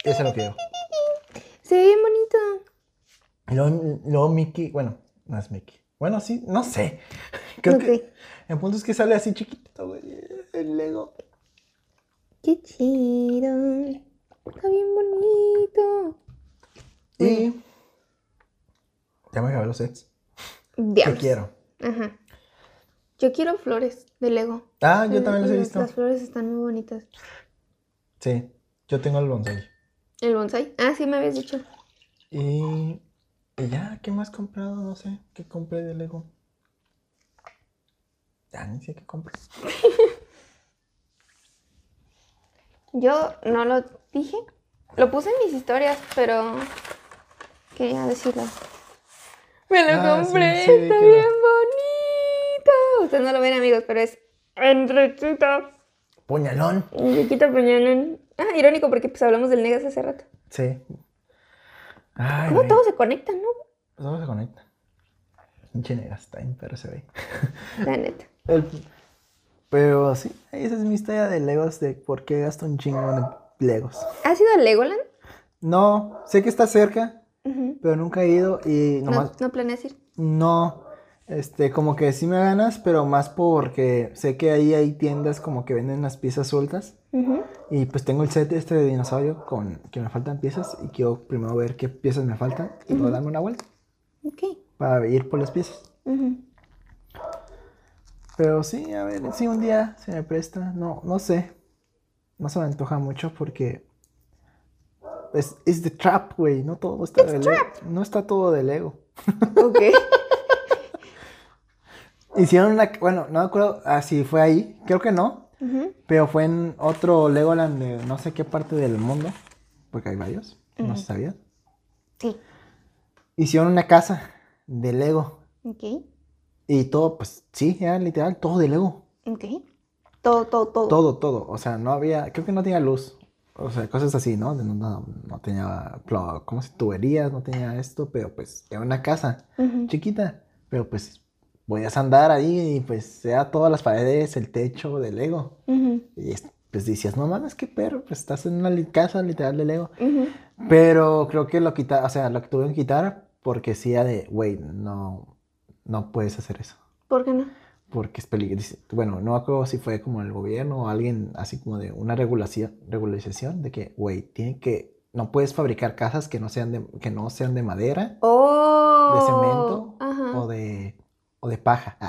Ese lo quiero. Se ve bien bonito. Luego, luego Mickey, bueno, no es Mickey. Bueno, sí, no sé. <laughs> Creo Ok. que el punto es que sale así chiquitito, güey. El Lego. Qué chido. Está bien bonito. Y. Ya me acabé los sets. ¿Qué Diablos. quiero? Ajá. Yo quiero flores de Lego. Ah, yo también los he Las- visto. Las flores están muy bonitas. Sí, yo tengo el bonsai. El bonsai. Ah, sí, me habías dicho. Y. Y ya, ¿qué más comprado? No sé. ¿Qué compré de Lego? Ya ni sé qué compré. <laughs> Yo no lo dije. Lo puse en mis historias, pero quería decirlo. Me lo Ah, compré, sí, está que bien bonito. Ustedes no lo ven, amigos, pero es Enriquito. Puñalón. Enriquito Peñanón. Ah, irónico porque pues hablamos del Negas hace rato. Sí. Ay, ¿Cómo güey. todo se conecta, no? Todo se conecta. Pinche negas, está pero se ve. La neta. <laughs> El- Pero sí, esa es mi historia de Legos, de por qué gasto un chingo de Legos. ¿Has ido a Legoland? No, sé que está cerca, pero nunca he ido y ¿No, nomás ¿No planeas ir? no, este, como que sí me ganas, pero más porque sé que ahí hay tiendas como que venden las piezas sueltas y pues tengo el set este de dinosaurio con que me faltan piezas y quiero primero ver qué piezas me faltan y luego darme una vuelta Ok. para ir por las piezas. Pero sí, a ver, si un día se me presta, no, no sé. No se me antoja mucho porque es es the trap, güey, no todo está de Lego. No está todo de Lego. Ok. <laughs> Hicieron una, bueno, no me acuerdo ah, si fue ahí, creo que no, pero fue en otro Legoland de no sé qué parte del mundo, porque hay varios, no se sabía. Sí. Hicieron una casa de Lego Ok. y todo, pues sí, era literal todo de Lego. Ok. Todo, todo, todo. Todo, todo. O sea, no había, creo que no tenía luz. O sea, cosas así, ¿no? No, no, no tenía, ¿cómo se tuberías? No tenía esto, pero pues era una casa chiquita. Pero pues podías andar ahí y pues era todas las paredes, el techo de Lego. Y es- pues decías, no mames, qué perro, pues estás en una casa literal de Lego. Pero creo que lo quitaron, o sea, lo que tuvieron que quitar porque sí era de, güey, no, no puedes hacer eso. ¿Por qué no? Porque es peligroso. Bueno, no acuerdo si fue como el gobierno o alguien así como de una regulación, regularización de que, güey, tiene que, no puedes fabricar casas que no sean de, que no sean de madera, Oh. de cemento Ajá. o de, o de paja. <laughs>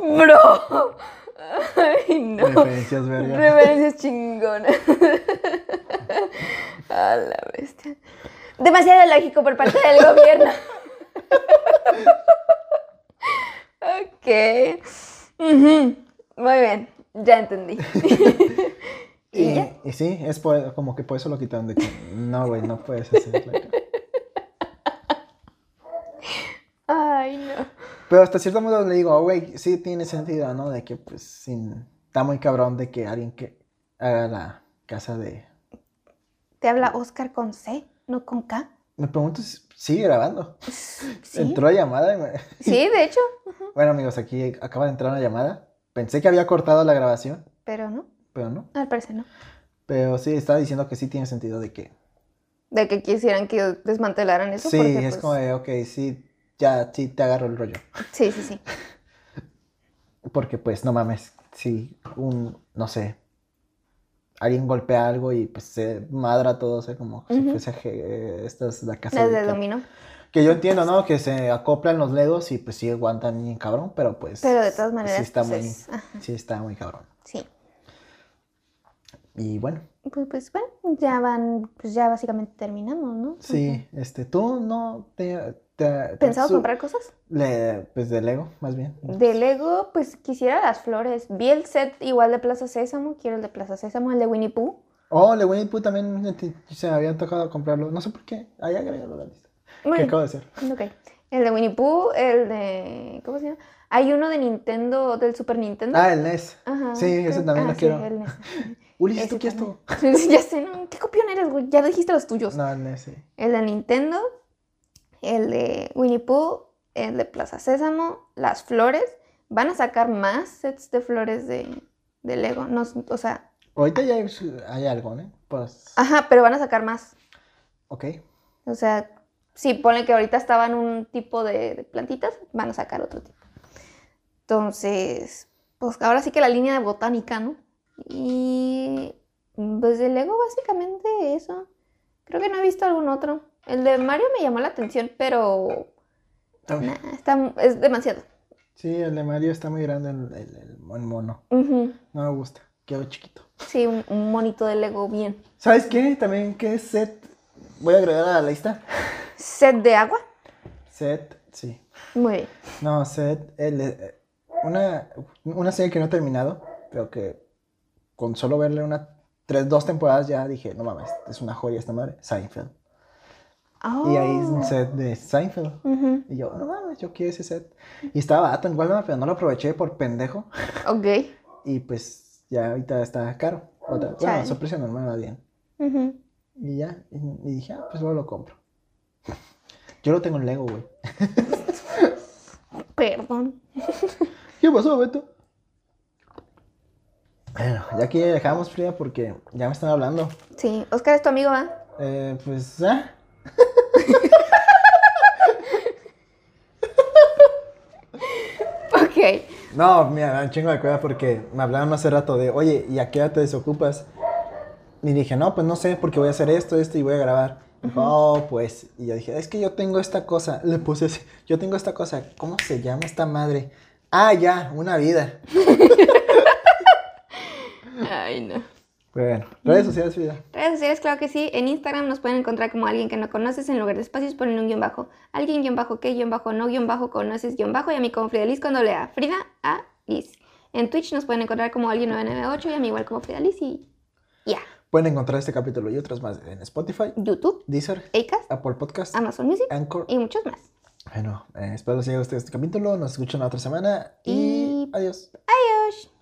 Bro. Ay, no. Referencias, verga. Referencias chingonas. A la bestia. Demasiado lógico por parte del gobierno. Ujú. Muy bien, ya entendí. <laughs> ¿Y Y, ya? y sí, es por- como que por eso lo quitaron de que, no, güey, no puedes hacerlo. <laughs> Ay, no. Pero hasta cierto modo le digo, "Oh, güey, sí tiene sentido, ¿no? De que, pues, sin, está muy cabrón de que alguien que haga la casa de... Te habla Oscar con C, no con K. Me pregunto si sigue grabando. <laughs> Sí. Entró la llamada y me... Sí, de hecho. Bueno, amigos, aquí acaba de entrar una llamada. Pensé que había cortado la grabación, Pero no, pero no. al parecer no. Pero sí, estaba diciendo que sí tiene sentido de que... De que quisieran que desmantelaran eso. sí, porque, es pues, como de, ok, sí, ya, sí te agarro el rollo. Sí, sí, sí. <laughs> Porque, pues, no mames, si un, no sé, alguien golpea algo y pues se madra todo, o sea, como si fuese eh, esta es la casa Las de dominó. Que yo entiendo, ¿no? Que se acoplan los legos y pues sí aguantan bien cabrón, pero pues... Pero de todas maneras, Sí está pues, muy, es- sí está muy cabrón. Sí. Y bueno, Pues, pues bueno, ya van, pues ya básicamente terminamos, ¿no? sí, este, tú no te... ¿Pensado su- comprar cosas? Le, pues de Lego, más bien. De Lego, pues quisiera las flores. Vi el set igual de Plaza Sésamo, quiero el de Plaza Sésamo, el de Winnie Pooh. Oh, el de Winnie Pooh también este, se me había tocado comprarlo. No sé por qué. Ahí agrégalo a la lista. ¿Qué acabo de hacer? ok. El de Winnie Pooh, el de. ¿Cómo se llama? Hay uno de Nintendo, del Super Nintendo. Ah, el NES. Ajá, sí, ese también ah, lo sí, quiero. el NES. <laughs> Ulises, ¿tú quieres todo? también. <laughs> ya sé, ¿no? ¿Qué copión eres, güey? Ya dijiste los tuyos. No, el NES, sí. El de Nintendo, el de Winnie Pooh, el de Plaza Sésamo, las flores. Van a sacar más sets de flores de, de Lego. No, o sea, Ahorita ya hay, hay algo, ¿no? Pues, ajá, pero van a sacar más. ok. O sea, sí, ponle que ahorita estaban un tipo de, de plantitas, van a sacar otro tipo. Entonces, pues ahora sí que la línea de botánica, ¿no? Y pues de Lego básicamente eso. Creo que no he visto algún otro. El de Mario me llamó la atención, pero Uy, nah, está, es demasiado. Sí, el de Mario está muy grande, el, el, el mon- mono. No me gusta, quiero chiquito. Sí, un, un monito de Lego bien. ¿Sabes qué? También, ¿qué set? Voy a agregar a la lista. Set de agua. Set, sí. Muy bien. No, set, el, eh, una, una serie que no he terminado, pero que con solo verle una, tres, dos temporadas ya dije, no mames, es una joya esta madre, Seinfeld. Y ahí es un Oh. set de Seinfeld. Y yo, no mames, yo quiero ese set. Y estaba barato en Walmart, pero no lo aproveché por pendejo. Ok. Y pues ya ahorita está caro. Otra, bueno, su precio normal va bien. Ujú. Y ya, y, y dije, ah, pues luego lo compro. <laughs> Yo lo tengo en Lego, güey. <laughs> Perdón. <laughs> ¿Qué pasó, Beto? Bueno, ya aquí dejamos, Frida, porque ya me están hablando. Sí, Oscar es tu amigo, ¿va? Eh, pues, ¿ah? <laughs> Ok. No, mira, me da un chingo de cuidado porque me hablaron hace rato de, oye, ¿y a qué hora te desocupas? Y dije, no, pues no sé, porque voy a hacer esto, esto y voy a grabar. Dijo, oh, pues. Y yo dije, es que yo tengo esta cosa. Le puse así, yo tengo esta cosa. ¿Cómo se llama esta madre? Ah, ya, una vida. <laughs> Ay, no. Bueno, redes sociales, Frida. Redes sociales, claro que sí. En Instagram nos pueden encontrar como alguien que no conoces. En lugar de espacios ponen un guion bajo. Alguien guion bajo que guion bajo no guion bajo conoces guion bajo. Y a mí como Frida Liz con doble A. Frida A Liz. En Twitch nos pueden encontrar como alguien 998 y a mí igual como Frida Liz y ya. Pueden encontrar este capítulo y otros más en Spotify, YouTube, Deezer, Acast, Apple Podcast, Amazon Music Anchor. y muchos más. Bueno, eh, espero les haya gustado este capítulo. Nos escuchan la otra semana y, Y- adiós. Adiós.